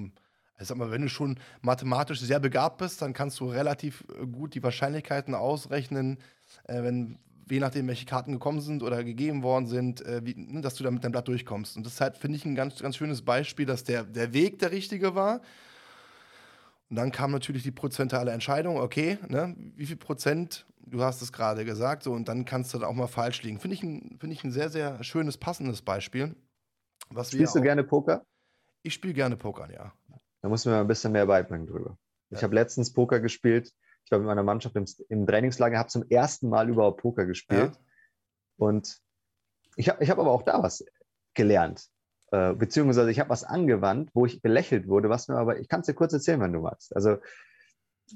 ich sag mal, wenn du schon mathematisch sehr begabt bist, dann kannst du relativ äh, gut die Wahrscheinlichkeiten ausrechnen, äh, wenn je nachdem, welche Karten gekommen sind oder gegeben worden sind, äh, wie, ne, dass du da mit deinem Blatt durchkommst. Und das ist halt, finde ich, ein ganz, ganz schönes Beispiel, dass der, der Weg der richtige war. Und dann kam natürlich die prozentuale Entscheidung, okay, ne, wie viel Prozent, du hast es gerade gesagt, so, und dann kannst du da auch mal falsch liegen. Finde ich, ein, find ich ein sehr, sehr schönes, passendes Beispiel. Was Spielst du gerne Poker? Ich spiele gerne Poker, ja. Da muss man ein bisschen mehr beibringen drüber. Ja. Ich habe letztens Poker gespielt ich glaube, mit meiner Mannschaft im, im Trainingslager, habe zum ersten Mal überhaupt Poker gespielt. Ja. Und ich habe ich hab aber auch da was gelernt. Äh, beziehungsweise ich habe was angewandt, wo ich belächelt wurde, was mir aber, ich kann es dir kurz erzählen, wenn du magst. Also,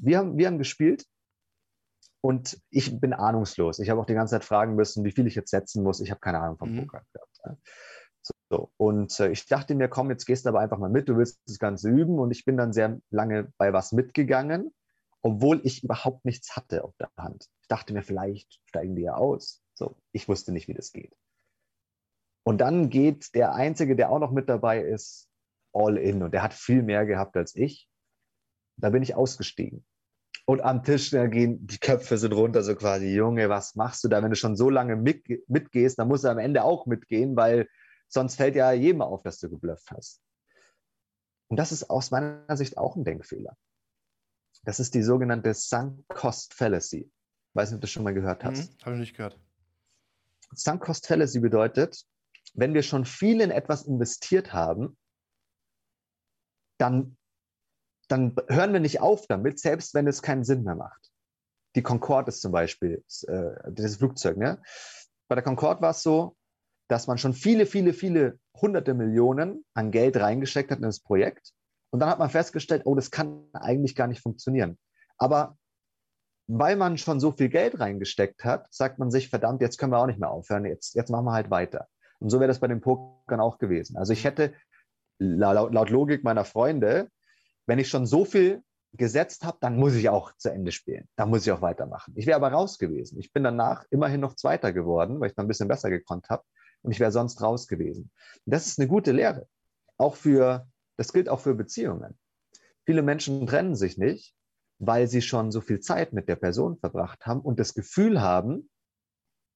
wir haben, wir haben gespielt und ich bin ahnungslos. Ich habe auch die ganze Zeit fragen müssen, wie viel ich jetzt setzen muss. Ich habe keine Ahnung vom mhm. Poker gehabt. Ja. So, und äh, ich dachte mir, komm, jetzt gehst du aber einfach mal mit, du willst das Ganze üben. Und ich bin dann sehr lange bei was mitgegangen obwohl ich überhaupt nichts hatte auf der Hand. Ich dachte mir, vielleicht steigen die ja aus. So, ich wusste nicht, wie das geht. Und dann geht der Einzige, der auch noch mit dabei ist, all in. Und der hat viel mehr gehabt als ich. Da bin ich ausgestiegen. Und am Tisch da gehen die Köpfe sind runter, so quasi, Junge, was machst du da? Wenn du schon so lange mit, mitgehst, dann musst du am Ende auch mitgehen, weil sonst fällt ja jedem auf, dass du geblufft hast. Und das ist aus meiner Sicht auch ein Denkfehler. Das ist die sogenannte Sunk Cost Fallacy. Weiß nicht, ob du das schon mal gehört hast. Mhm, Habe ich nicht gehört. Sunk Cost Fallacy bedeutet, wenn wir schon viel in etwas investiert haben, dann, dann hören wir nicht auf damit, selbst wenn es keinen Sinn mehr macht. Die Concorde ist zum Beispiel, äh, das Flugzeug. Ne? Bei der Concorde war es so, dass man schon viele, viele, viele hunderte Millionen an Geld reingesteckt hat in das Projekt und dann hat man festgestellt, oh, das kann eigentlich gar nicht funktionieren. Aber weil man schon so viel Geld reingesteckt hat, sagt man sich, verdammt, jetzt können wir auch nicht mehr aufhören, jetzt, jetzt machen wir halt weiter. Und so wäre das bei den Pokern auch gewesen. Also ich hätte laut, laut Logik meiner Freunde, wenn ich schon so viel gesetzt habe, dann muss ich auch zu Ende spielen. Dann muss ich auch weitermachen. Ich wäre aber raus gewesen. Ich bin danach immerhin noch Zweiter geworden, weil ich dann ein bisschen besser gekonnt habe. Und ich wäre sonst raus gewesen. Das ist eine gute Lehre. Auch für das gilt auch für Beziehungen. Viele Menschen trennen sich nicht, weil sie schon so viel Zeit mit der Person verbracht haben und das Gefühl haben,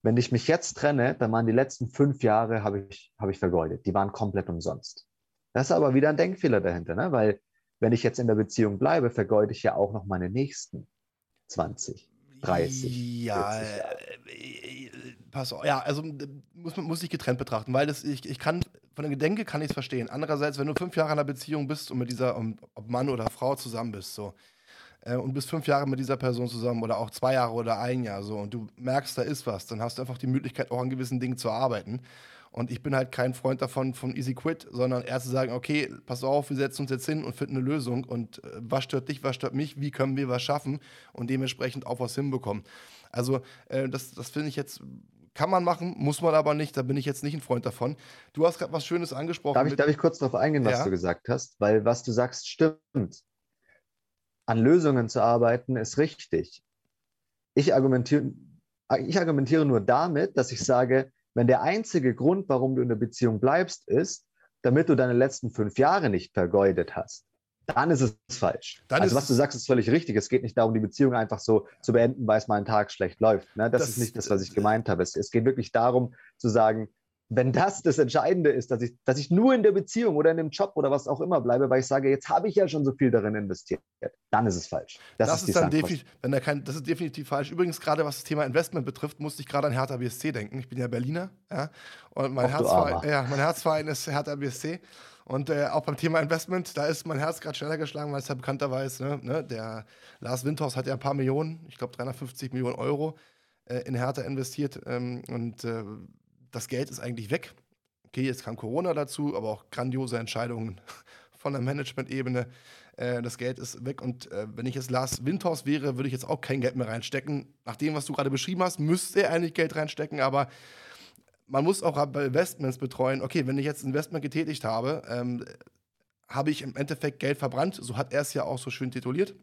wenn ich mich jetzt trenne, dann waren die letzten fünf Jahre, habe ich, habe ich vergeudet. Die waren komplett umsonst. Das ist aber wieder ein Denkfehler dahinter, ne? weil wenn ich jetzt in der Beziehung bleibe, vergeude ich ja auch noch meine nächsten 20, 30. Ja, äh, pass auf. Ja, also muss man muss ich getrennt betrachten, weil das, ich, ich kann von der Gedenke kann ich es verstehen. Andererseits, wenn du fünf Jahre in einer Beziehung bist und mit dieser, ob Mann oder Frau zusammen bist, so, äh, und bist fünf Jahre mit dieser Person zusammen oder auch zwei Jahre oder ein Jahr so und du merkst, da ist was, dann hast du einfach die Möglichkeit, auch an gewissen Dingen zu arbeiten. Und ich bin halt kein Freund davon, von Easy Quit, sondern erst zu sagen, okay, pass auf, wir setzen uns jetzt hin und finden eine Lösung und äh, was stört dich, was stört mich, wie können wir was schaffen und dementsprechend auch was hinbekommen. Also äh, das, das finde ich jetzt kann man machen, muss man aber nicht. Da bin ich jetzt nicht ein Freund davon. Du hast gerade was Schönes angesprochen. Darf ich, darf ich kurz darauf eingehen, was ja? du gesagt hast? Weil was du sagst, stimmt. An Lösungen zu arbeiten ist richtig. Ich argumentiere, ich argumentiere nur damit, dass ich sage, wenn der einzige Grund, warum du in der Beziehung bleibst, ist, damit du deine letzten fünf Jahre nicht vergeudet hast, dann ist es falsch. Dann also was du sagst, ist völlig richtig. Es geht nicht darum, die Beziehung einfach so zu beenden, weil es mal ein Tag schlecht läuft. Ne? Das, das, ist nicht das, was ich gemeint habe. Es, es, geht wirklich darum zu sagen, wenn das das Entscheidende ist, dass ich, dass ich nur in der Beziehung oder in dem Job oder was auch immer bleibe, weil ich sage, jetzt habe ich ja schon so viel darin investiert, dann ist es falsch. Das, das ist, ist dann definitiv, wenn da kein, das ist definitiv falsch. Übrigens, gerade was das Thema Investment betrifft, musste ich gerade an Hertha BSC denken. Ich bin ja Berliner, ja, und mein, Herzverein, ja, mein Herzverein ist Hertha BSC. Und äh, auch beim Thema Investment, da ist mein Herz gerade schneller geschlagen, weil es ja bekannterweise, ne, ne, der Lars Windhaus hat ja ein paar Millionen, ich glaube 350 Millionen Euro äh, in Hertha investiert. Ähm, und äh, das Geld ist eigentlich weg. Okay, jetzt kam Corona dazu, aber auch grandiose Entscheidungen von der Management-Ebene. Äh, das Geld ist weg und äh, wenn ich jetzt Lars Windhorst wäre, würde ich jetzt auch kein Geld mehr reinstecken. Nach dem, was du gerade beschrieben hast, müsste er eigentlich Geld reinstecken, aber man muss auch bei Investments betreuen. Okay, wenn ich jetzt ein Investment getätigt habe, ähm, habe ich im Endeffekt Geld verbrannt. So hat er es ja auch so schön tituliert.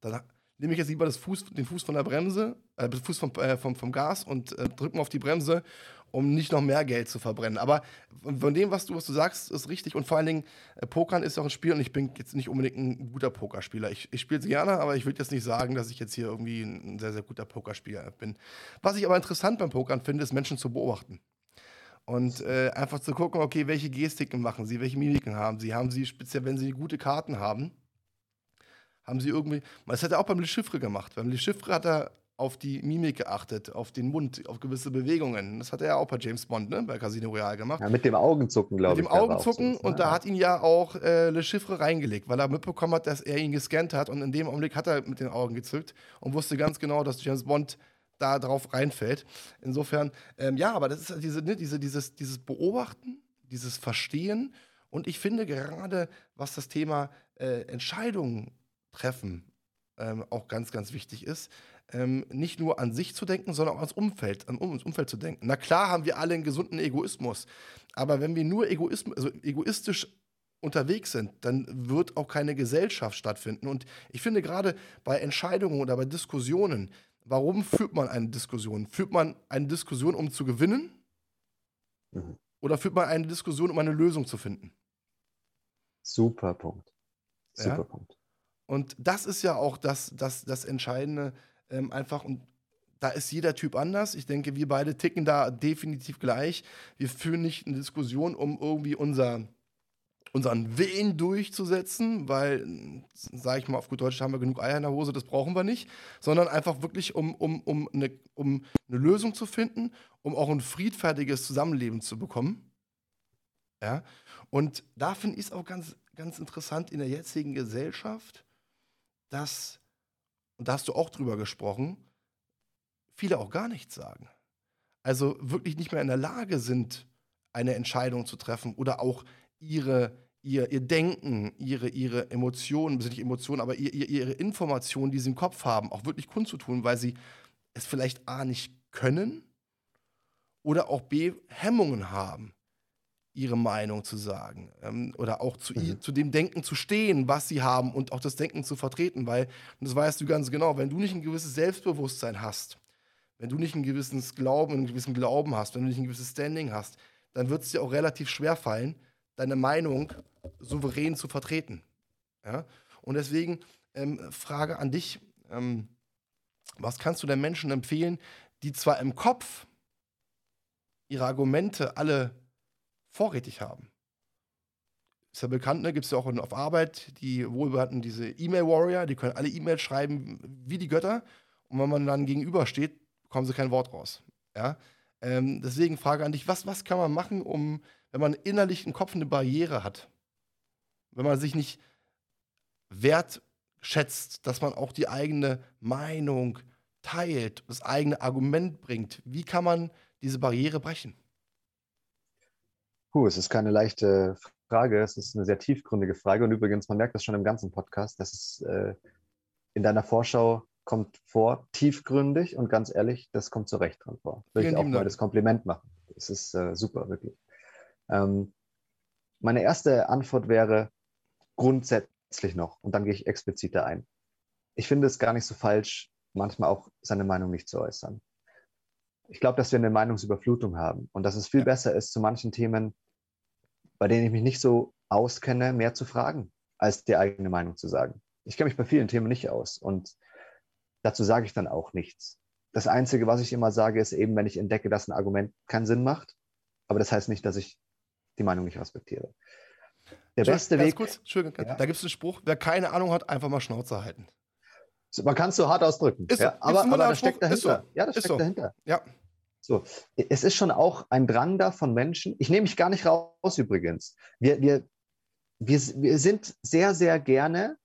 Dann nehme ich jetzt lieber Fuß, den Fuß von der Bremse, äh, Fuß vom, äh, vom, vom Gas und äh, drücke mal auf die Bremse, um nicht noch mehr Geld zu verbrennen. Aber von dem, was du, was du sagst, ist richtig. Und vor allen Dingen, äh, Pokern ist auch ein Spiel und ich bin jetzt nicht unbedingt ein guter Pokerspieler. Ich, ich spiele es gerne, aber ich würde jetzt nicht sagen, dass ich jetzt hier irgendwie ein sehr, sehr guter Pokerspieler bin. Was ich aber interessant beim Pokern finde, ist Menschen zu beobachten. Und äh, einfach zu gucken, okay, welche Gestiken machen sie, welche Mimiken haben sie, haben sie speziell, wenn sie gute Karten haben, haben sie irgendwie, das hat er auch beim Le Chiffre gemacht. Beim Le Chiffre hat er auf die Mimik geachtet, auf den Mund, auf gewisse Bewegungen. Das hat er ja auch bei James Bond, ne, bei Casino Royale gemacht. Ja, mit dem Augenzucken, glaube ich. Mit dem Augenzucken so, und ja. da hat ihn ja auch äh, Le Chiffre reingelegt, weil er mitbekommen hat, dass er ihn gescannt hat und in dem Augenblick hat er mit den Augen gezückt und wusste ganz genau, dass James Bond da drauf reinfällt. Insofern, ähm, ja, aber das ist halt diese, ne, diese, dieses, dieses Beobachten, dieses Verstehen und ich finde gerade, was das Thema äh, Entscheidungen treffen ähm, auch ganz, ganz wichtig ist, ähm, nicht nur an sich zu denken, sondern auch ans Umfeld, an ums Umfeld zu denken. Na klar haben wir alle einen gesunden Egoismus, aber wenn wir nur Egoism also egoistisch unterwegs sind, dann wird auch keine Gesellschaft stattfinden. Und ich finde gerade bei Entscheidungen oder bei Diskussionen, warum führt man eine Diskussion? Führt man eine Diskussion, um zu gewinnen? Mhm. Oder führt man eine Diskussion, um eine Lösung zu finden? Super Punkt. Super ja? Punkt. Und das ist ja auch das, das, das Entscheidende ähm, einfach. Und da ist jeder Typ anders. Ich denke, wir beide ticken da definitiv gleich. Wir führen nicht eine Diskussion, um irgendwie unser, unseren Willen durchzusetzen, weil, sage ich mal auf gut Deutsch, haben wir genug Eier in der Hose, das brauchen wir nicht, sondern einfach wirklich, um, um, um, eine, um eine Lösung zu finden, um auch ein friedfertiges Zusammenleben zu bekommen. Ja? Und da finde ich es auch ganz, ganz interessant in der jetzigen Gesellschaft, dass, und da hast du auch drüber gesprochen, viele auch gar nichts sagen. Also wirklich nicht mehr in der Lage sind, eine Entscheidung zu treffen oder auch ihre, ihr, ihr Denken, ihre, ihre Emotionen, nicht Emotionen, aber ihr, ihre Informationen, die sie im Kopf haben, auch wirklich kundzutun, weil sie es vielleicht A nicht können oder auch B Hemmungen haben ihre Meinung zu sagen ähm, oder auch zu, mhm. zu dem Denken zu stehen, was sie haben und auch das Denken zu vertreten, weil, und das weißt du ganz genau, wenn du nicht ein gewisses Selbstbewusstsein hast, wenn du nicht ein gewisses Glauben, einen gewissen Glauben hast, wenn du nicht ein gewisses Standing hast, dann wird es dir auch relativ schwer fallen, deine Meinung souverän zu vertreten. Ja? Und deswegen ähm, Frage an dich, ähm, was kannst du den Menschen empfehlen, die zwar im Kopf ihre Argumente alle vorrätig haben. Ist ja bekannt, ne? gibt es ja auch auf Arbeit die wohlbekannten, diese E-Mail-Warrior, die können alle E-Mails schreiben wie die Götter. Und wenn man dann gegenübersteht, bekommen sie kein Wort raus. Ja? Ähm, deswegen Frage an dich, was, was kann man machen, um, wenn man innerlich im Kopf eine Barriere hat, wenn man sich nicht wertschätzt, dass man auch die eigene Meinung teilt, das eigene Argument bringt, wie kann man diese Barriere brechen? Puh, es ist keine leichte Frage, es ist eine sehr tiefgründige Frage. Und übrigens, man merkt das schon im ganzen Podcast, dass es äh, in deiner Vorschau kommt vor, tiefgründig und ganz ehrlich, das kommt zu Recht dran vor. Will ich auch mal das Kompliment machen. Es ist äh, super, wirklich. Ähm, meine erste Antwort wäre grundsätzlich noch, und dann gehe ich expliziter ein. Ich finde es gar nicht so falsch, manchmal auch seine Meinung nicht zu äußern ich glaube, dass wir eine Meinungsüberflutung haben und dass es viel ja. besser ist, zu manchen Themen, bei denen ich mich nicht so auskenne, mehr zu fragen, als die eigene Meinung zu sagen. Ich kenne mich bei vielen Themen nicht aus und dazu sage ich dann auch nichts. Das Einzige, was ich immer sage, ist eben, wenn ich entdecke, dass ein Argument keinen Sinn macht, aber das heißt nicht, dass ich die Meinung nicht respektiere. Der beste ganz Weg. Kurz, Entschuldigung, Ja. da gibt es einen Spruch, wer keine Ahnung hat, einfach mal Schnauze halten. Man kann es so hart ausdrücken. Ist ja, aber, aber das steckt dahinter. so. Ja, das Ist steckt so. dahinter. Ja. So, es ist schon auch ein Drang da von Menschen. Ich nehme mich gar nicht raus übrigens. Wir, wir, wir, wir sind sehr, sehr gerne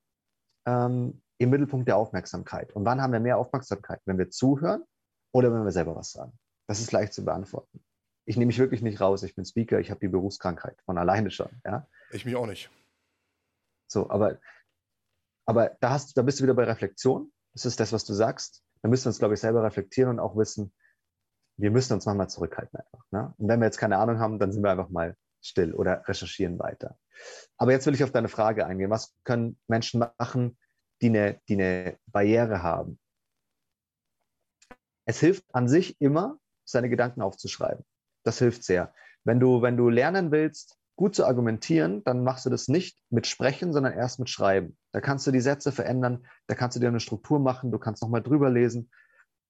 ähm, im Mittelpunkt der Aufmerksamkeit. Und wann haben wir mehr Aufmerksamkeit? Wenn wir zuhören oder wenn wir selber was sagen? Das ist leicht zu beantworten. Ich nehme mich wirklich nicht raus. Ich bin Speaker, ich habe die Berufskrankheit von alleine schon. Ja? Ich mich auch nicht. So, aber, aber da, hast, da bist du wieder bei Reflexion. Das ist das, was du sagst. Da müssen wir uns, glaube ich, selber reflektieren und auch wissen, wir müssen uns manchmal zurückhalten einfach. Ne? Und wenn wir jetzt keine Ahnung haben, dann sind wir einfach mal still oder recherchieren weiter. Aber jetzt will ich auf deine Frage eingehen. Was können Menschen machen, die eine, die eine Barriere haben? Es hilft an sich immer, seine Gedanken aufzuschreiben. Das hilft sehr. Wenn du, wenn du lernen willst, gut zu argumentieren, dann machst du das nicht mit Sprechen, sondern erst mit Schreiben. Da kannst du die Sätze verändern, da kannst du dir eine Struktur machen, du kannst nochmal drüber lesen.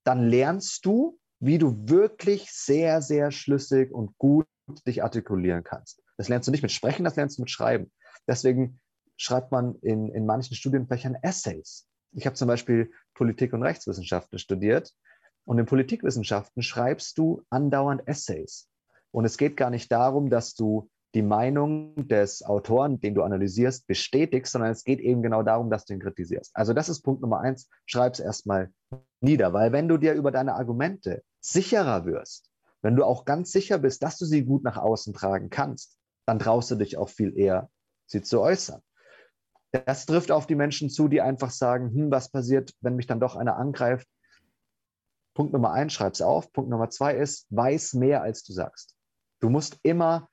Dann lernst du, wie du wirklich sehr, sehr schlüssig und gut dich artikulieren kannst. Das lernst du nicht mit Sprechen, das lernst du mit Schreiben. Deswegen schreibt man in, in manchen Studienfächern Essays. Ich habe zum Beispiel Politik- und Rechtswissenschaften studiert und in Politikwissenschaften schreibst du andauernd Essays. Und es geht gar nicht darum, dass du die Meinung des Autoren, den du analysierst, bestätigst, sondern es geht eben genau darum, dass du ihn kritisierst. Also das ist Punkt Nummer eins. Schreib es erstmal nieder, weil wenn du dir über deine Argumente sicherer wirst, wenn du auch ganz sicher bist, dass du sie gut nach außen tragen kannst, dann traust du dich auch viel eher, sie zu äußern. Das trifft auf die Menschen zu, die einfach sagen, hm, was passiert, wenn mich dann doch einer angreift? Punkt Nummer eins, schreib's auf. Punkt Nummer zwei ist, weiß mehr, als du sagst. Du musst immer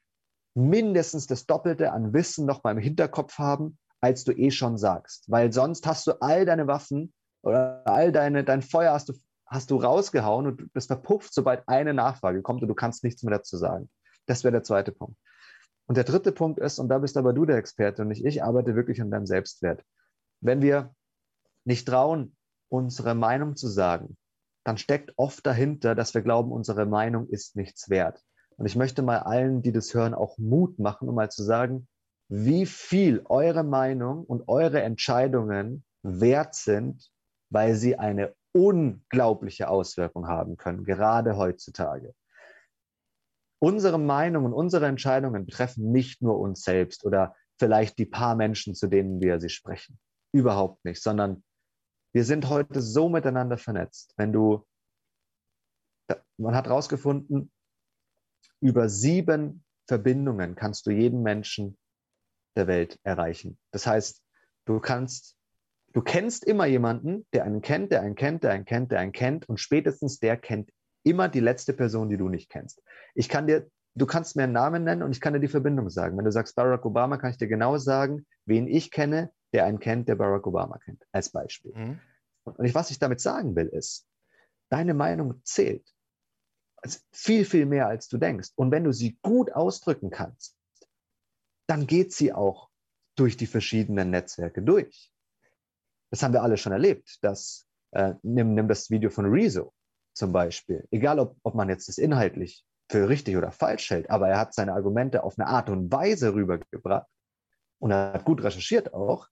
mindestens das Doppelte an Wissen noch mal im Hinterkopf haben, als du eh schon sagst. Weil sonst hast du all deine Waffen oder all deine, dein Feuer hast du, hast du rausgehauen und das verpufft, sobald eine Nachfrage kommt und du kannst nichts mehr dazu sagen. Das wäre der zweite Punkt. Und der dritte Punkt ist, und da bist aber du der Experte und nicht ich, arbeite wirklich an deinem Selbstwert. Wenn wir nicht trauen, unsere Meinung zu sagen, dann steckt oft dahinter, dass wir glauben, unsere Meinung ist nichts wert. Und ich möchte mal allen, die das hören, auch Mut machen, um mal zu sagen, wie viel eure Meinung und eure Entscheidungen wert sind, weil sie eine unglaubliche Auswirkung haben können, gerade heutzutage. Unsere Meinung und unsere Entscheidungen betreffen nicht nur uns selbst oder vielleicht die paar Menschen, zu denen wir sie sprechen. Überhaupt nicht, sondern wir sind heute so miteinander vernetzt. Wenn du, man hat herausgefunden, über sieben Verbindungen kannst du jeden Menschen der Welt erreichen. Das heißt, du kannst, du kennst immer jemanden, der einen kennt, der einen kennt, der einen kennt, der einen kennt und spätestens der kennt immer die letzte Person, die du nicht kennst. Ich kann dir, du kannst mir einen Namen nennen und ich kann dir die Verbindung sagen. Wenn du sagst Barack Obama, kann ich dir genau sagen, wen ich kenne, der einen kennt, der Barack Obama kennt, als Beispiel. Mhm. Und ich, was ich damit sagen will, ist, deine Meinung zählt. Also viel, viel mehr, als du denkst. Und wenn du sie gut ausdrücken kannst, dann geht sie auch durch die verschiedenen Netzwerke durch. Das haben wir alle schon erlebt. Das, äh, nimm, nimm das Video von Rezo zum Beispiel. Egal, ob, ob man jetzt das inhaltlich für richtig oder falsch hält, aber er hat seine Argumente auf eine Art und Weise rübergebracht und er hat gut recherchiert auch,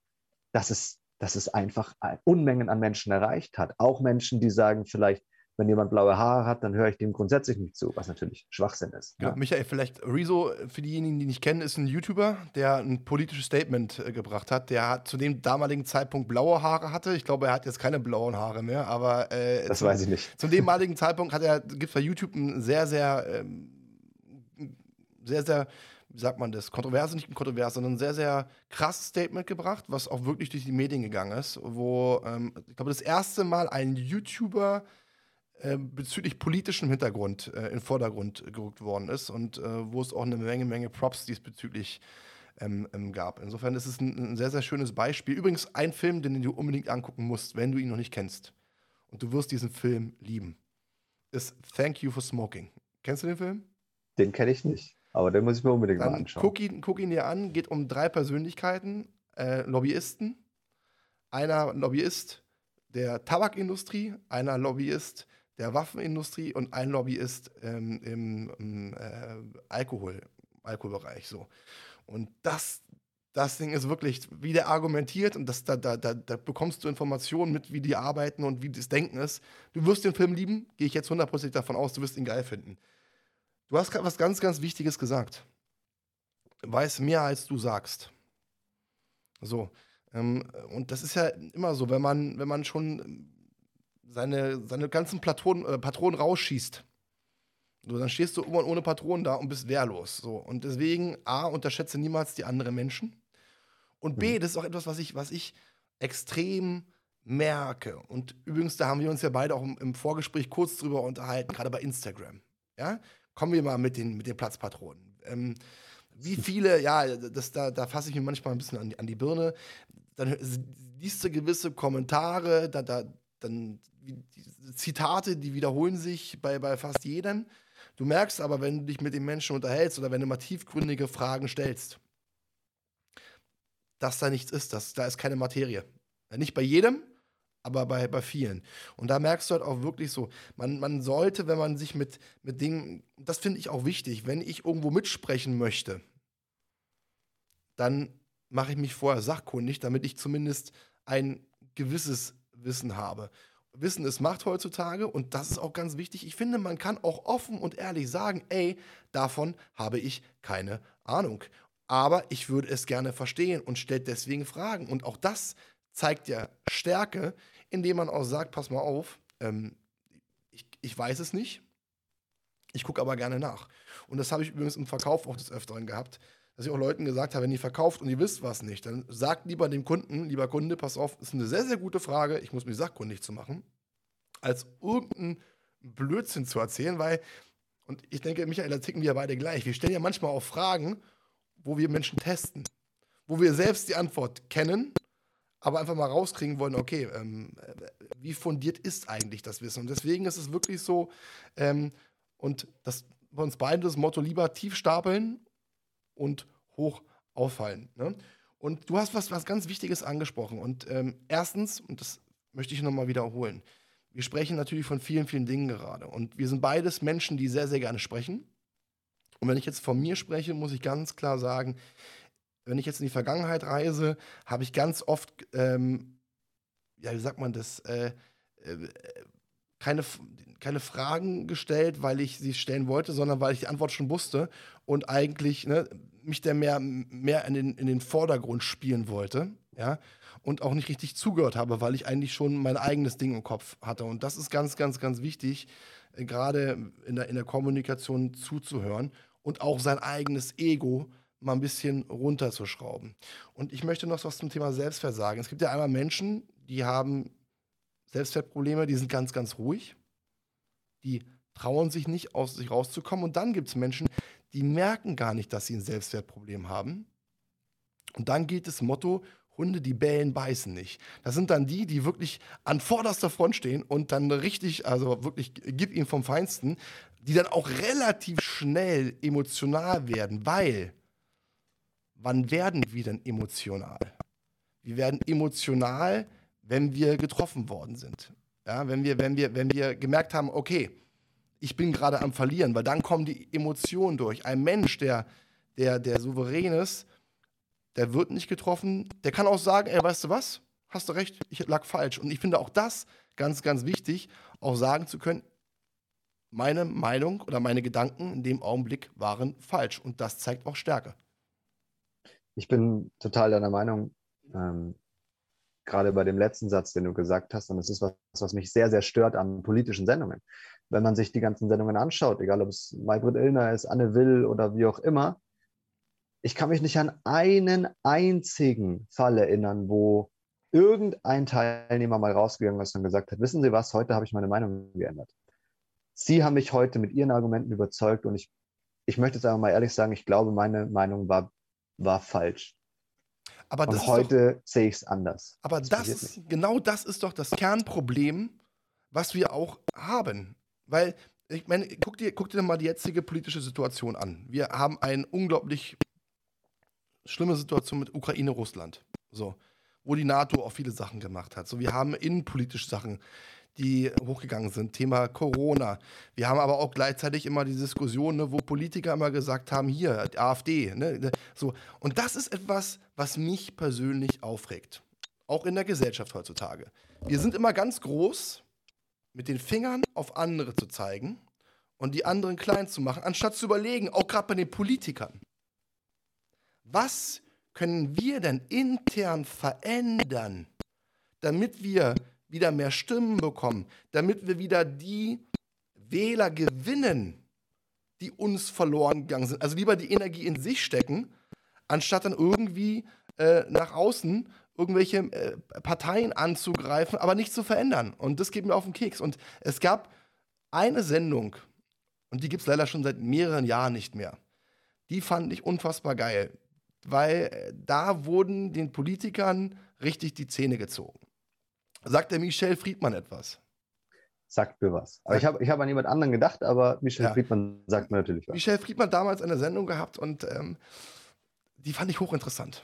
dass es, dass es einfach Unmengen an Menschen erreicht hat. Auch Menschen, die sagen vielleicht, wenn jemand blaue Haare hat, dann höre ich dem grundsätzlich nicht zu, was natürlich Schwachsinn ist. Genau. Ja. Michael, vielleicht Rezo, für diejenigen, die nicht kennen, ist ein YouTuber, der ein politisches Statement äh, gebracht hat. Der hat zu dem damaligen Zeitpunkt blaue Haare hatte. Ich glaube, er hat jetzt keine blauen Haare mehr, aber äh, Das zu, weiß ich nicht. Zum damaligen Zeitpunkt hat er, gibt es bei YouTube ein sehr, sehr, ähm, sehr, sehr, wie sagt man das, kontrovers, nicht kontrovers, sondern ein sehr, sehr krasses Statement gebracht, was auch wirklich durch die Medien gegangen ist, wo, ähm, ich glaube, das erste Mal ein YouTuber bezüglich politischem Hintergrund äh, in den Vordergrund gerückt worden ist und äh, wo es auch eine Menge, Menge Props diesbezüglich ähm, ähm, gab. Insofern ist es ein, ein, sehr, sehr schönes Beispiel. Übrigens ein Film, den du unbedingt angucken musst, wenn du ihn noch nicht kennst. Und du wirst diesen Film lieben. Ist Thank You for Smoking. Kennst du den Film? Den kenne ich nicht, aber den muss ich mir unbedingt Dann mal anschauen. Guck ihn, guck ihn dir an. Geht um drei Persönlichkeiten, äh, Lobbyisten. Einer Lobbyist der Tabakindustrie, einer Lobbyist der Waffenindustrie und ein Lobbyist ähm, im, äh, Alkohol, Alkoholbereich. So. Und das, das Ding ist wirklich, wie der argumentiert und das, da, da, da, da bekommst du Informationen mit, wie die arbeiten und wie das Denken ist. Du wirst den Film lieben, gehe ich jetzt hundertprozentig davon aus, du wirst ihn geil finden. Du hast gerade was ganz, ganz Wichtiges gesagt. Weiß mehr, als du sagst. So. Ähm, und das ist ja immer so, wenn man, wenn man schon seine, seine ganzen Patronen, äh, Patronen rausschießt, so, dann stehst du irgendwann ohne Patronen da und bist wehrlos. So. Und deswegen, A, unterschätze niemals die anderen Menschen. Und B, mhm. das ist auch etwas, was ich, was ich extrem merke. Und übrigens, da haben wir uns ja beide auch im, im Vorgespräch kurz drüber unterhalten, gerade bei Instagram. Ja? Kommen wir mal mit den, mit den Platzpatronen. Ähm, wie viele, ja, das, da, da fasse ich mir manchmal ein bisschen an die, an die Birne. Dann liest du gewisse Kommentare, da, da, dann die Zitate, die wiederholen sich bei, bei fast jedem. Du merkst aber, wenn du dich mit den Menschen unterhältst oder wenn du mal tiefgründige Fragen stellst, dass da nichts ist, dass, da ist keine Materie. Nicht bei jedem, aber bei, bei vielen. Und da merkst du halt auch wirklich so, man, man sollte, wenn man sich mit, mit Dingen, das finde ich auch wichtig, wenn ich irgendwo mitsprechen möchte, dann mache ich mich vorher sachkundig, damit ich zumindest ein gewisses Wissen habe. Wissen ist Macht heutzutage und das ist auch ganz wichtig. Ich finde, man kann auch offen und ehrlich sagen, ey, davon habe ich keine Ahnung. Aber ich würde es gerne verstehen und stellt deswegen Fragen. Und auch das zeigt ja Stärke, indem man auch sagt, pass mal auf, ähm, ich, ich weiß es nicht, ich gucke aber gerne nach. Und das habe ich übrigens im Verkauf auch des Öfteren gehabt dass ich auch Leuten gesagt habe, wenn ihr verkauft und ihr wisst was nicht, dann sagt lieber dem Kunden, lieber Kunde, pass auf, ist eine sehr, sehr gute Frage, ich muss mich sachkundig zu machen, als irgendeinen Blödsinn zu erzählen, weil, und ich denke, Michael, da ticken wir beide gleich. Wir stellen ja manchmal auch Fragen, wo wir Menschen testen, wo wir selbst die Antwort kennen, aber einfach mal rauskriegen wollen, okay, ähm, wie fundiert ist eigentlich das Wissen? Und deswegen ist es wirklich so, ähm, und das bei uns beide das Motto lieber tief stapeln und hoch auffallen. Ne? Und du hast was, was ganz Wichtiges angesprochen. Und ähm, erstens, und das möchte ich nochmal wiederholen, wir sprechen natürlich von vielen, vielen Dingen gerade. Und wir sind beides Menschen, die sehr, sehr gerne sprechen. Und wenn ich jetzt von mir spreche, muss ich ganz klar sagen, wenn ich jetzt in die Vergangenheit reise, habe ich ganz oft, ähm, ja, wie sagt man das, äh, äh, keine, keine Fragen gestellt, weil ich sie stellen wollte, sondern weil ich die Antwort schon wusste und eigentlich ne, mich der mehr, mehr in, den, in den Vordergrund spielen wollte, ja, und auch nicht richtig zugehört habe, weil ich eigentlich schon mein eigenes Ding im Kopf hatte. Und das ist ganz, ganz, ganz wichtig, äh, gerade in der, in der Kommunikation zuzuhören und auch sein eigenes Ego mal ein bisschen runterzuschrauben. Und ich möchte noch was zum Thema Selbstwert sagen. Es gibt ja einmal Menschen, die haben Selbstwertprobleme, die sind ganz, ganz ruhig. Die trauen sich nicht, aus sich rauszukommen. Und dann gibt es Menschen, die merken gar nicht, dass sie ein Selbstwertproblem haben. Und dann gilt das Motto, Hunde, die bellen, beißen nicht. Das sind dann die, die wirklich an vorderster Front stehen und dann richtig, also wirklich, gib ihnen vom Feinsten, die dann auch relativ schnell emotional werden, weil, wann werden wir denn emotional? Wir werden emotional, wenn wir getroffen worden sind. Ja, wenn wir, wenn wir, wenn wir gemerkt haben, okay, ich bin gerade am Verlieren, weil dann kommen die Emotionen durch. Ein Mensch, der, der, der souverän ist, der wird nicht getroffen. Der kann auch sagen, ey, weißt du was? Hast du recht, ich lag falsch. Und ich finde auch das ganz, ganz wichtig, auch sagen zu können, meine Meinung oder meine Gedanken in dem Augenblick waren falsch. Und das zeigt auch Stärke. Ich bin total deiner Meinung. Ähm, gerade bei dem letzten Satz, den du gesagt hast, und das ist was, was mich sehr, sehr stört an politischen Sendungen wenn man sich die ganzen Sendungen anschaut, egal ob es Maybrit Illner ist, Anne Will oder wie auch immer, ich kann mich nicht an einen einzigen Fall erinnern, wo irgendein Teilnehmer mal rausgegangen ist und gesagt hat, wissen Sie was, heute habe ich meine Meinung geändert. Sie haben mich heute mit Ihren Argumenten überzeugt und ich, ich möchte jetzt einfach mal ehrlich sagen, ich glaube, meine Meinung war, war falsch. Aber und heute sehe ich es anders. Aber das, das ist, genau das ist doch das Kernproblem, was wir auch haben. Weil, ich meine, guck dir, guck dir mal die jetzige politische Situation an. Wir haben eine unglaublich schlimme Situation mit Ukraine, Russland. So, wo die NATO auch viele Sachen gemacht hat. So, wir haben innenpolitische Sachen, die hochgegangen sind. Thema Corona. Wir haben aber auch gleichzeitig immer die Diskussion, ne, wo Politiker immer gesagt haben, hier, AfD. Ne, so. Und das ist etwas, was mich persönlich aufregt. Auch in der Gesellschaft heutzutage. Wir sind immer ganz groß, mit den Fingern auf andere zu zeigen und die anderen klein zu machen, anstatt zu überlegen, auch gerade bei den Politikern. Was können wir denn intern verändern, damit wir wieder mehr Stimmen bekommen, damit wir wieder die Wähler gewinnen, die uns verloren gegangen sind. Also lieber die Energie in sich stecken, anstatt dann irgendwie äh, nach außen irgendwelche äh, Parteien anzugreifen, aber nicht zu verändern. Und das geht mir auf den Keks. Und es gab eine Sendung, und die gibt es leider schon seit mehreren Jahren nicht mehr. Die fand ich unfassbar geil, weil äh, da wurden den Politikern richtig die Zähne gezogen. Sagt der Michel Friedmann etwas? Sagt mir was. Aber ich habe ich hab an jemand anderen gedacht, aber Michel ja. Friedmann sagt mir natürlich was. Michel Friedmann damals eine Sendung gehabt und ähm, die fand ich hochinteressant.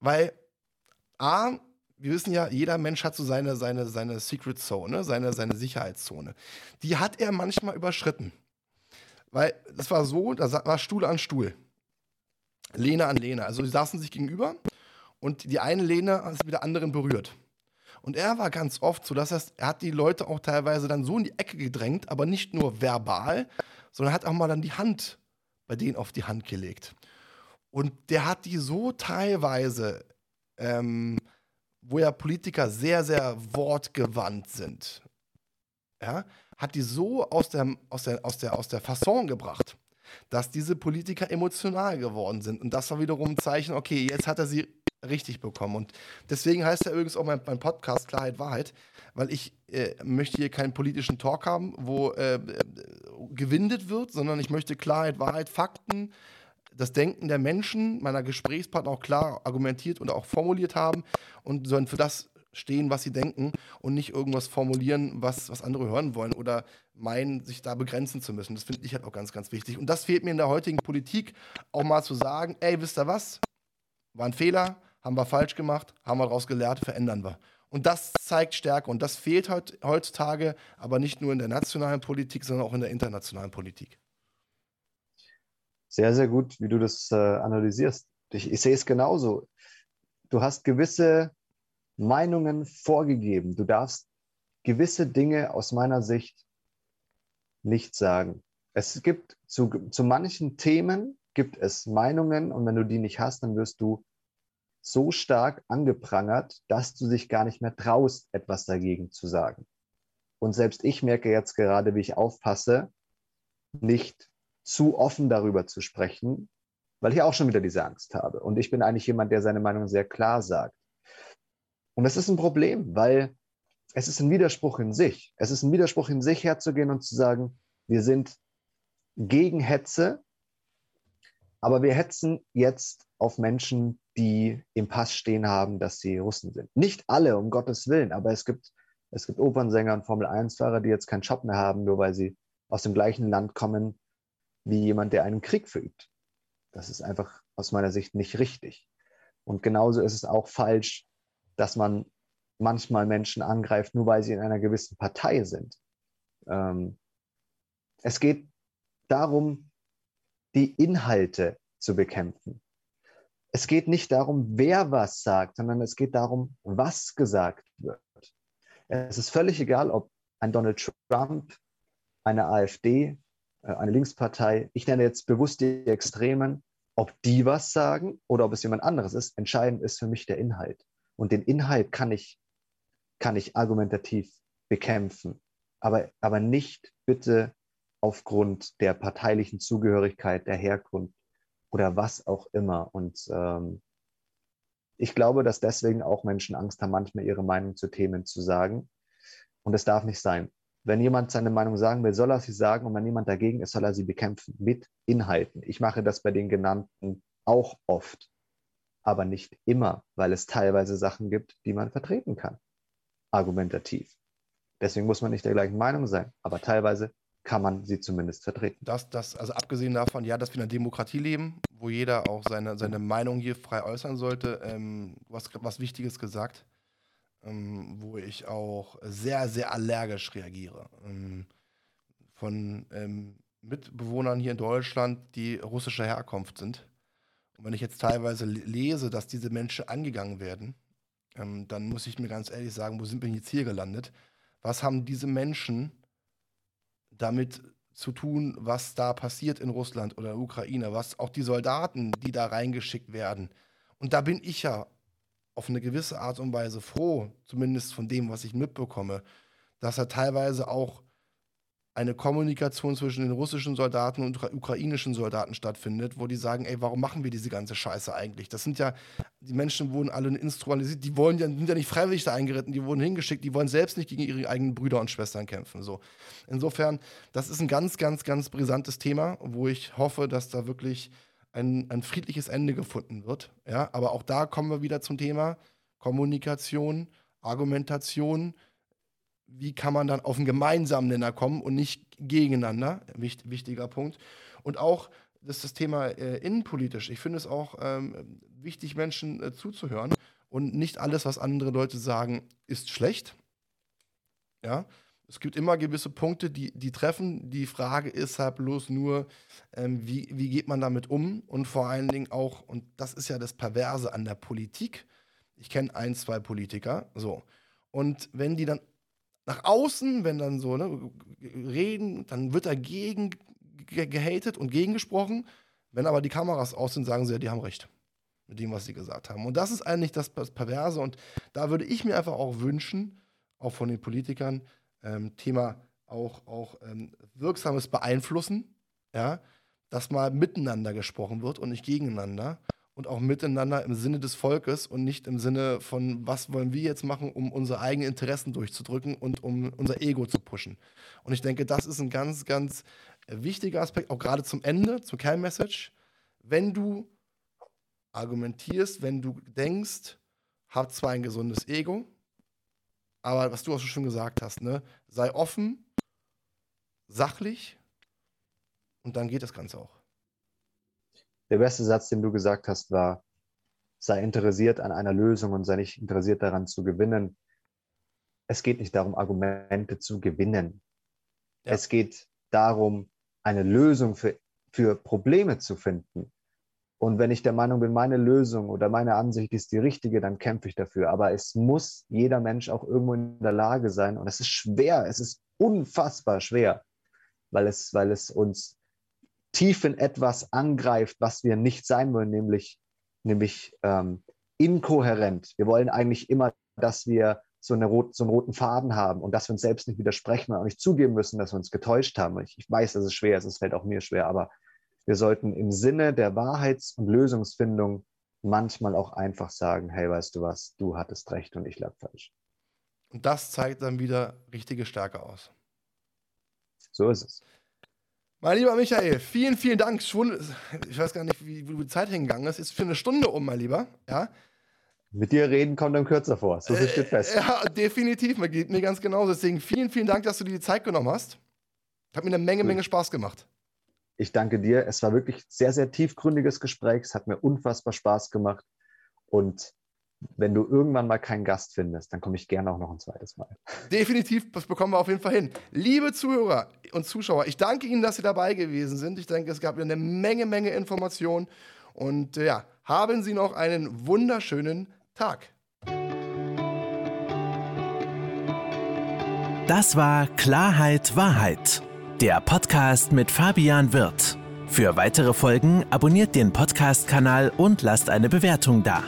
Weil, A, wir wissen ja, jeder Mensch hat so seine, seine, seine Secret Zone, seine, seine Sicherheitszone. Die hat er manchmal überschritten. Weil das war so, da war Stuhl an Stuhl. Lehne an Lehne. Also die saßen sich gegenüber und die eine Lehne hat sich mit der anderen berührt. Und er war ganz oft so, dass er, hat die Leute auch teilweise dann so in die Ecke gedrängt, aber nicht nur verbal, sondern hat auch mal dann die Hand bei denen auf die Hand gelegt. Und der hat die so teilweise, ähm, wo ja Politiker sehr, sehr wortgewandt sind, ja, hat die so aus der, aus der, aus der, aus der Fasson gebracht, dass diese Politiker emotional geworden sind. Und das war wiederum ein Zeichen, okay, jetzt hat er sie richtig bekommen. Und deswegen heißt ja übrigens auch mein, mein Podcast Klarheit, Wahrheit, weil ich äh, möchte hier keinen politischen Talk haben, wo äh, gewindet wird, sondern ich möchte Klarheit, Wahrheit, Fakten, das Denken der Menschen, meiner Gesprächspartner auch klar argumentiert und auch formuliert haben und sollen für das stehen, was sie denken und nicht irgendwas formulieren, was, was andere hören wollen oder meinen, sich da begrenzen zu müssen. Das finde ich halt auch ganz, ganz wichtig. Und das fehlt mir in der heutigen Politik, auch mal zu sagen, ey, wisst ihr was? War ein Fehler, haben wir falsch gemacht, haben wir daraus gelernt, verändern wir. Und das zeigt Stärke. Und das fehlt heutzutage aber nicht nur in der nationalen Politik, sondern auch in der internationalen Politik. Sehr, sehr gut, wie du das äh, analysierst. Ich, ich sehe es genauso. Du hast gewisse Meinungen vorgegeben. Du darfst gewisse Dinge aus meiner Sicht nicht sagen. Es gibt zu, zu manchen Themen gibt es Meinungen und wenn du die nicht hast, dann wirst du so stark angeprangert, dass du dich gar nicht mehr traust, etwas dagegen zu sagen. Und selbst ich merke jetzt gerade, wie ich aufpasse, nicht zu offen darüber zu sprechen, weil ich auch schon wieder diese Angst habe. Und ich bin eigentlich jemand, der seine Meinung sehr klar sagt. Und das ist ein Problem, weil es ist ein Widerspruch in sich. Es ist ein Widerspruch in sich herzugehen und zu sagen, wir sind gegen Hetze, aber wir hetzen jetzt auf Menschen, die im Pass stehen haben, dass sie Russen sind. Nicht alle, um Gottes Willen, aber es gibt, es gibt Opernsänger und Formel-1-Fahrer, die jetzt keinen Job mehr haben, nur weil sie aus dem gleichen Land kommen wie jemand, der einen Krieg verübt. Das ist einfach aus meiner Sicht nicht richtig. Und genauso ist es auch falsch, dass man manchmal Menschen angreift, nur weil sie in einer gewissen Partei sind. Ähm, es geht darum, die Inhalte zu bekämpfen es geht nicht darum, wer was sagt, sondern es geht darum, was gesagt wird. Es ist völlig egal, ob ein Donald Trump, eine AfD, äh, eine Linkspartei, ich nenne jetzt bewusst die Extremen, ob die was sagen oder ob es jemand anderes ist. Entscheidend ist für mich der Inhalt. Und den Inhalt kann ich, kann ich argumentativ bekämpfen, aber, aber nicht bitte aufgrund der parteilichen Zugehörigkeit, der Herkunft oder was auch immer. Und ähm, ich glaube, dass deswegen auch Menschen Angst haben, manchmal ihre Meinung zu Themen zu sagen. Und es darf nicht sein. Wenn jemand seine Meinung sagen will, soll er sie sagen. Und wenn jemand dagegen ist, soll er sie bekämpfen mit Inhalten. Ich mache das bei den genannten auch oft, aber nicht immer, weil es teilweise Sachen gibt, die man vertreten kann, argumentativ. Deswegen muss man nicht der gleichen Meinung sein, aber teilweise kann man sie zumindest vertreten. Das, das, also abgesehen davon, ja, dass wir in einer Demokratie leben, wo jeder auch seine, seine Meinung hier frei äußern sollte, ähm, was, was Wichtiges gesagt. ähm, wo ich auch sehr, sehr allergisch reagiere. Ähm, von ähm, Mitbewohnern hier in Deutschland, die russischer Herkunft sind. Und wenn ich jetzt teilweise lese, dass diese Menschen angegangen werden, ähm, dann muss ich mir ganz ehrlich sagen, wo sind wir jetzt hier gelandet? Was haben diese Menschen damit zu tun, was da passiert in Russland oder Ukraine, was auch die Soldaten, die da reingeschickt werden. Und da bin ich ja auf eine gewisse Art und Weise froh, zumindest von dem, was ich mitbekomme, dass er teilweise auch eine Kommunikation zwischen den russischen Soldaten und ukrainischen Soldaten stattfindet, wo die sagen, ey, warum machen wir diese ganze Scheiße eigentlich? Das sind ja, die Menschen wurden alle instrumentalisiert, die wollen ja, sind ja nicht freiwillig da eingeritten, die wurden hingeschickt, die wollen selbst nicht gegen ihre eigenen Brüder und Schwestern kämpfen. So. Insofern, das ist ein ganz, ganz, ganz brisantes Thema, wo ich hoffe, dass da wirklich ein, ein friedliches Ende gefunden wird. Ja, aber auch da kommen wir wieder zum Thema Kommunikation, Argumentation, wie kann man dann auf einen gemeinsamen Nenner kommen und nicht gegeneinander. Wicht, wichtiger Punkt. Und auch das, das Thema äh, innenpolitisch. Ich finde es auch ähm, wichtig, Menschen äh, zuzuhören und nicht alles, was andere Leute sagen, ist schlecht. Ja. Es gibt immer gewisse Punkte, die, die treffen. Die Frage ist halt bloß nur, ähm, wie, wie geht man damit um? Und vor allen Dingen auch, und das ist ja das Perverse an der Politik. Ich kenne ein, zwei Politiker, so. Und wenn die dann nach außen, wenn dann so ne, reden, dann wird dagegen gehatet und gegengesprochen. Wenn aber die Kameras aus sind, sagen sie ja, die haben recht mit dem, was sie gesagt haben. Und das ist eigentlich das Perverse. Und da würde ich mir einfach auch wünschen, auch von den Politikern, ähm, Thema auch, auch ähm, wirksames Beeinflussen, ja, dass mal miteinander gesprochen wird und nicht gegeneinander und auch miteinander im Sinne des Volkes und nicht im Sinne von, was wollen wir jetzt machen, um unsere eigenen Interessen durchzudrücken und um unser Ego zu pushen. Und ich denke, das ist ein ganz, ganz wichtiger Aspekt, auch gerade zum Ende, zur Kernmessage. Wenn du argumentierst, wenn du denkst, hab zwar ein gesundes Ego, aber was du auch schon gesagt hast, ne, sei offen, sachlich und dann geht das Ganze auch der beste Satz, den du gesagt hast, war, sei interessiert an einer Lösung und sei nicht interessiert daran zu gewinnen. Es geht nicht darum, Argumente zu gewinnen. Ja. Es geht darum, eine Lösung für, für Probleme zu finden. Und wenn ich der Meinung bin, meine Lösung oder meine Ansicht ist die richtige, dann kämpfe ich dafür. Aber es muss jeder Mensch auch irgendwo in der Lage sein. Und es ist schwer, es ist unfassbar schwer, weil es, weil es uns tief in etwas angreift, was wir nicht sein wollen, nämlich, nämlich ähm, inkohärent. Wir wollen eigentlich immer, dass wir so, eine rot, so einen roten Faden haben und dass wir uns selbst nicht widersprechen und auch nicht zugeben müssen, dass wir uns getäuscht haben. Ich, ich weiß, dass es schwer ist, es fällt auch mir schwer, aber wir sollten im Sinne der Wahrheits- und Lösungsfindung manchmal auch einfach sagen, hey, weißt du was, du hattest recht und ich lag falsch. Und das zeigt dann wieder richtige Stärke aus. So ist es. Mein lieber Michael, vielen, vielen Dank. Ich weiß gar nicht, wie, die Zeit hingegangen ist. Ist für eine Stunde um, mein Lieber. Ja. Mit dir reden kommt dann kürzer vor. So viel steht fest. Äh, ja, definitiv. Mir geht mir ganz genauso. Deswegen vielen, vielen Dank, dass du dir die Zeit genommen hast. Hat mir eine Menge, Menge Spaß gemacht. Ich danke dir. Es war wirklich sehr, sehr tiefgründiges Gespräch. Es hat mir unfassbar Spaß gemacht. Und wenn du irgendwann mal keinen Gast findest, dann komme ich gerne auch noch ein zweites Mal. Definitiv, das bekommen wir auf jeden Fall hin. Liebe Zuhörer und Zuschauer, ich danke Ihnen, dass Sie dabei gewesen sind. Ich denke, es gab eine Menge, Menge Informationen. Und ja, haben Sie noch einen wunderschönen Tag. Das war Klarheit Wahrheit, der Podcast mit Fabian Wirth. Für weitere Folgen abonniert den Podcast-Kanal und lasst eine Bewertung da.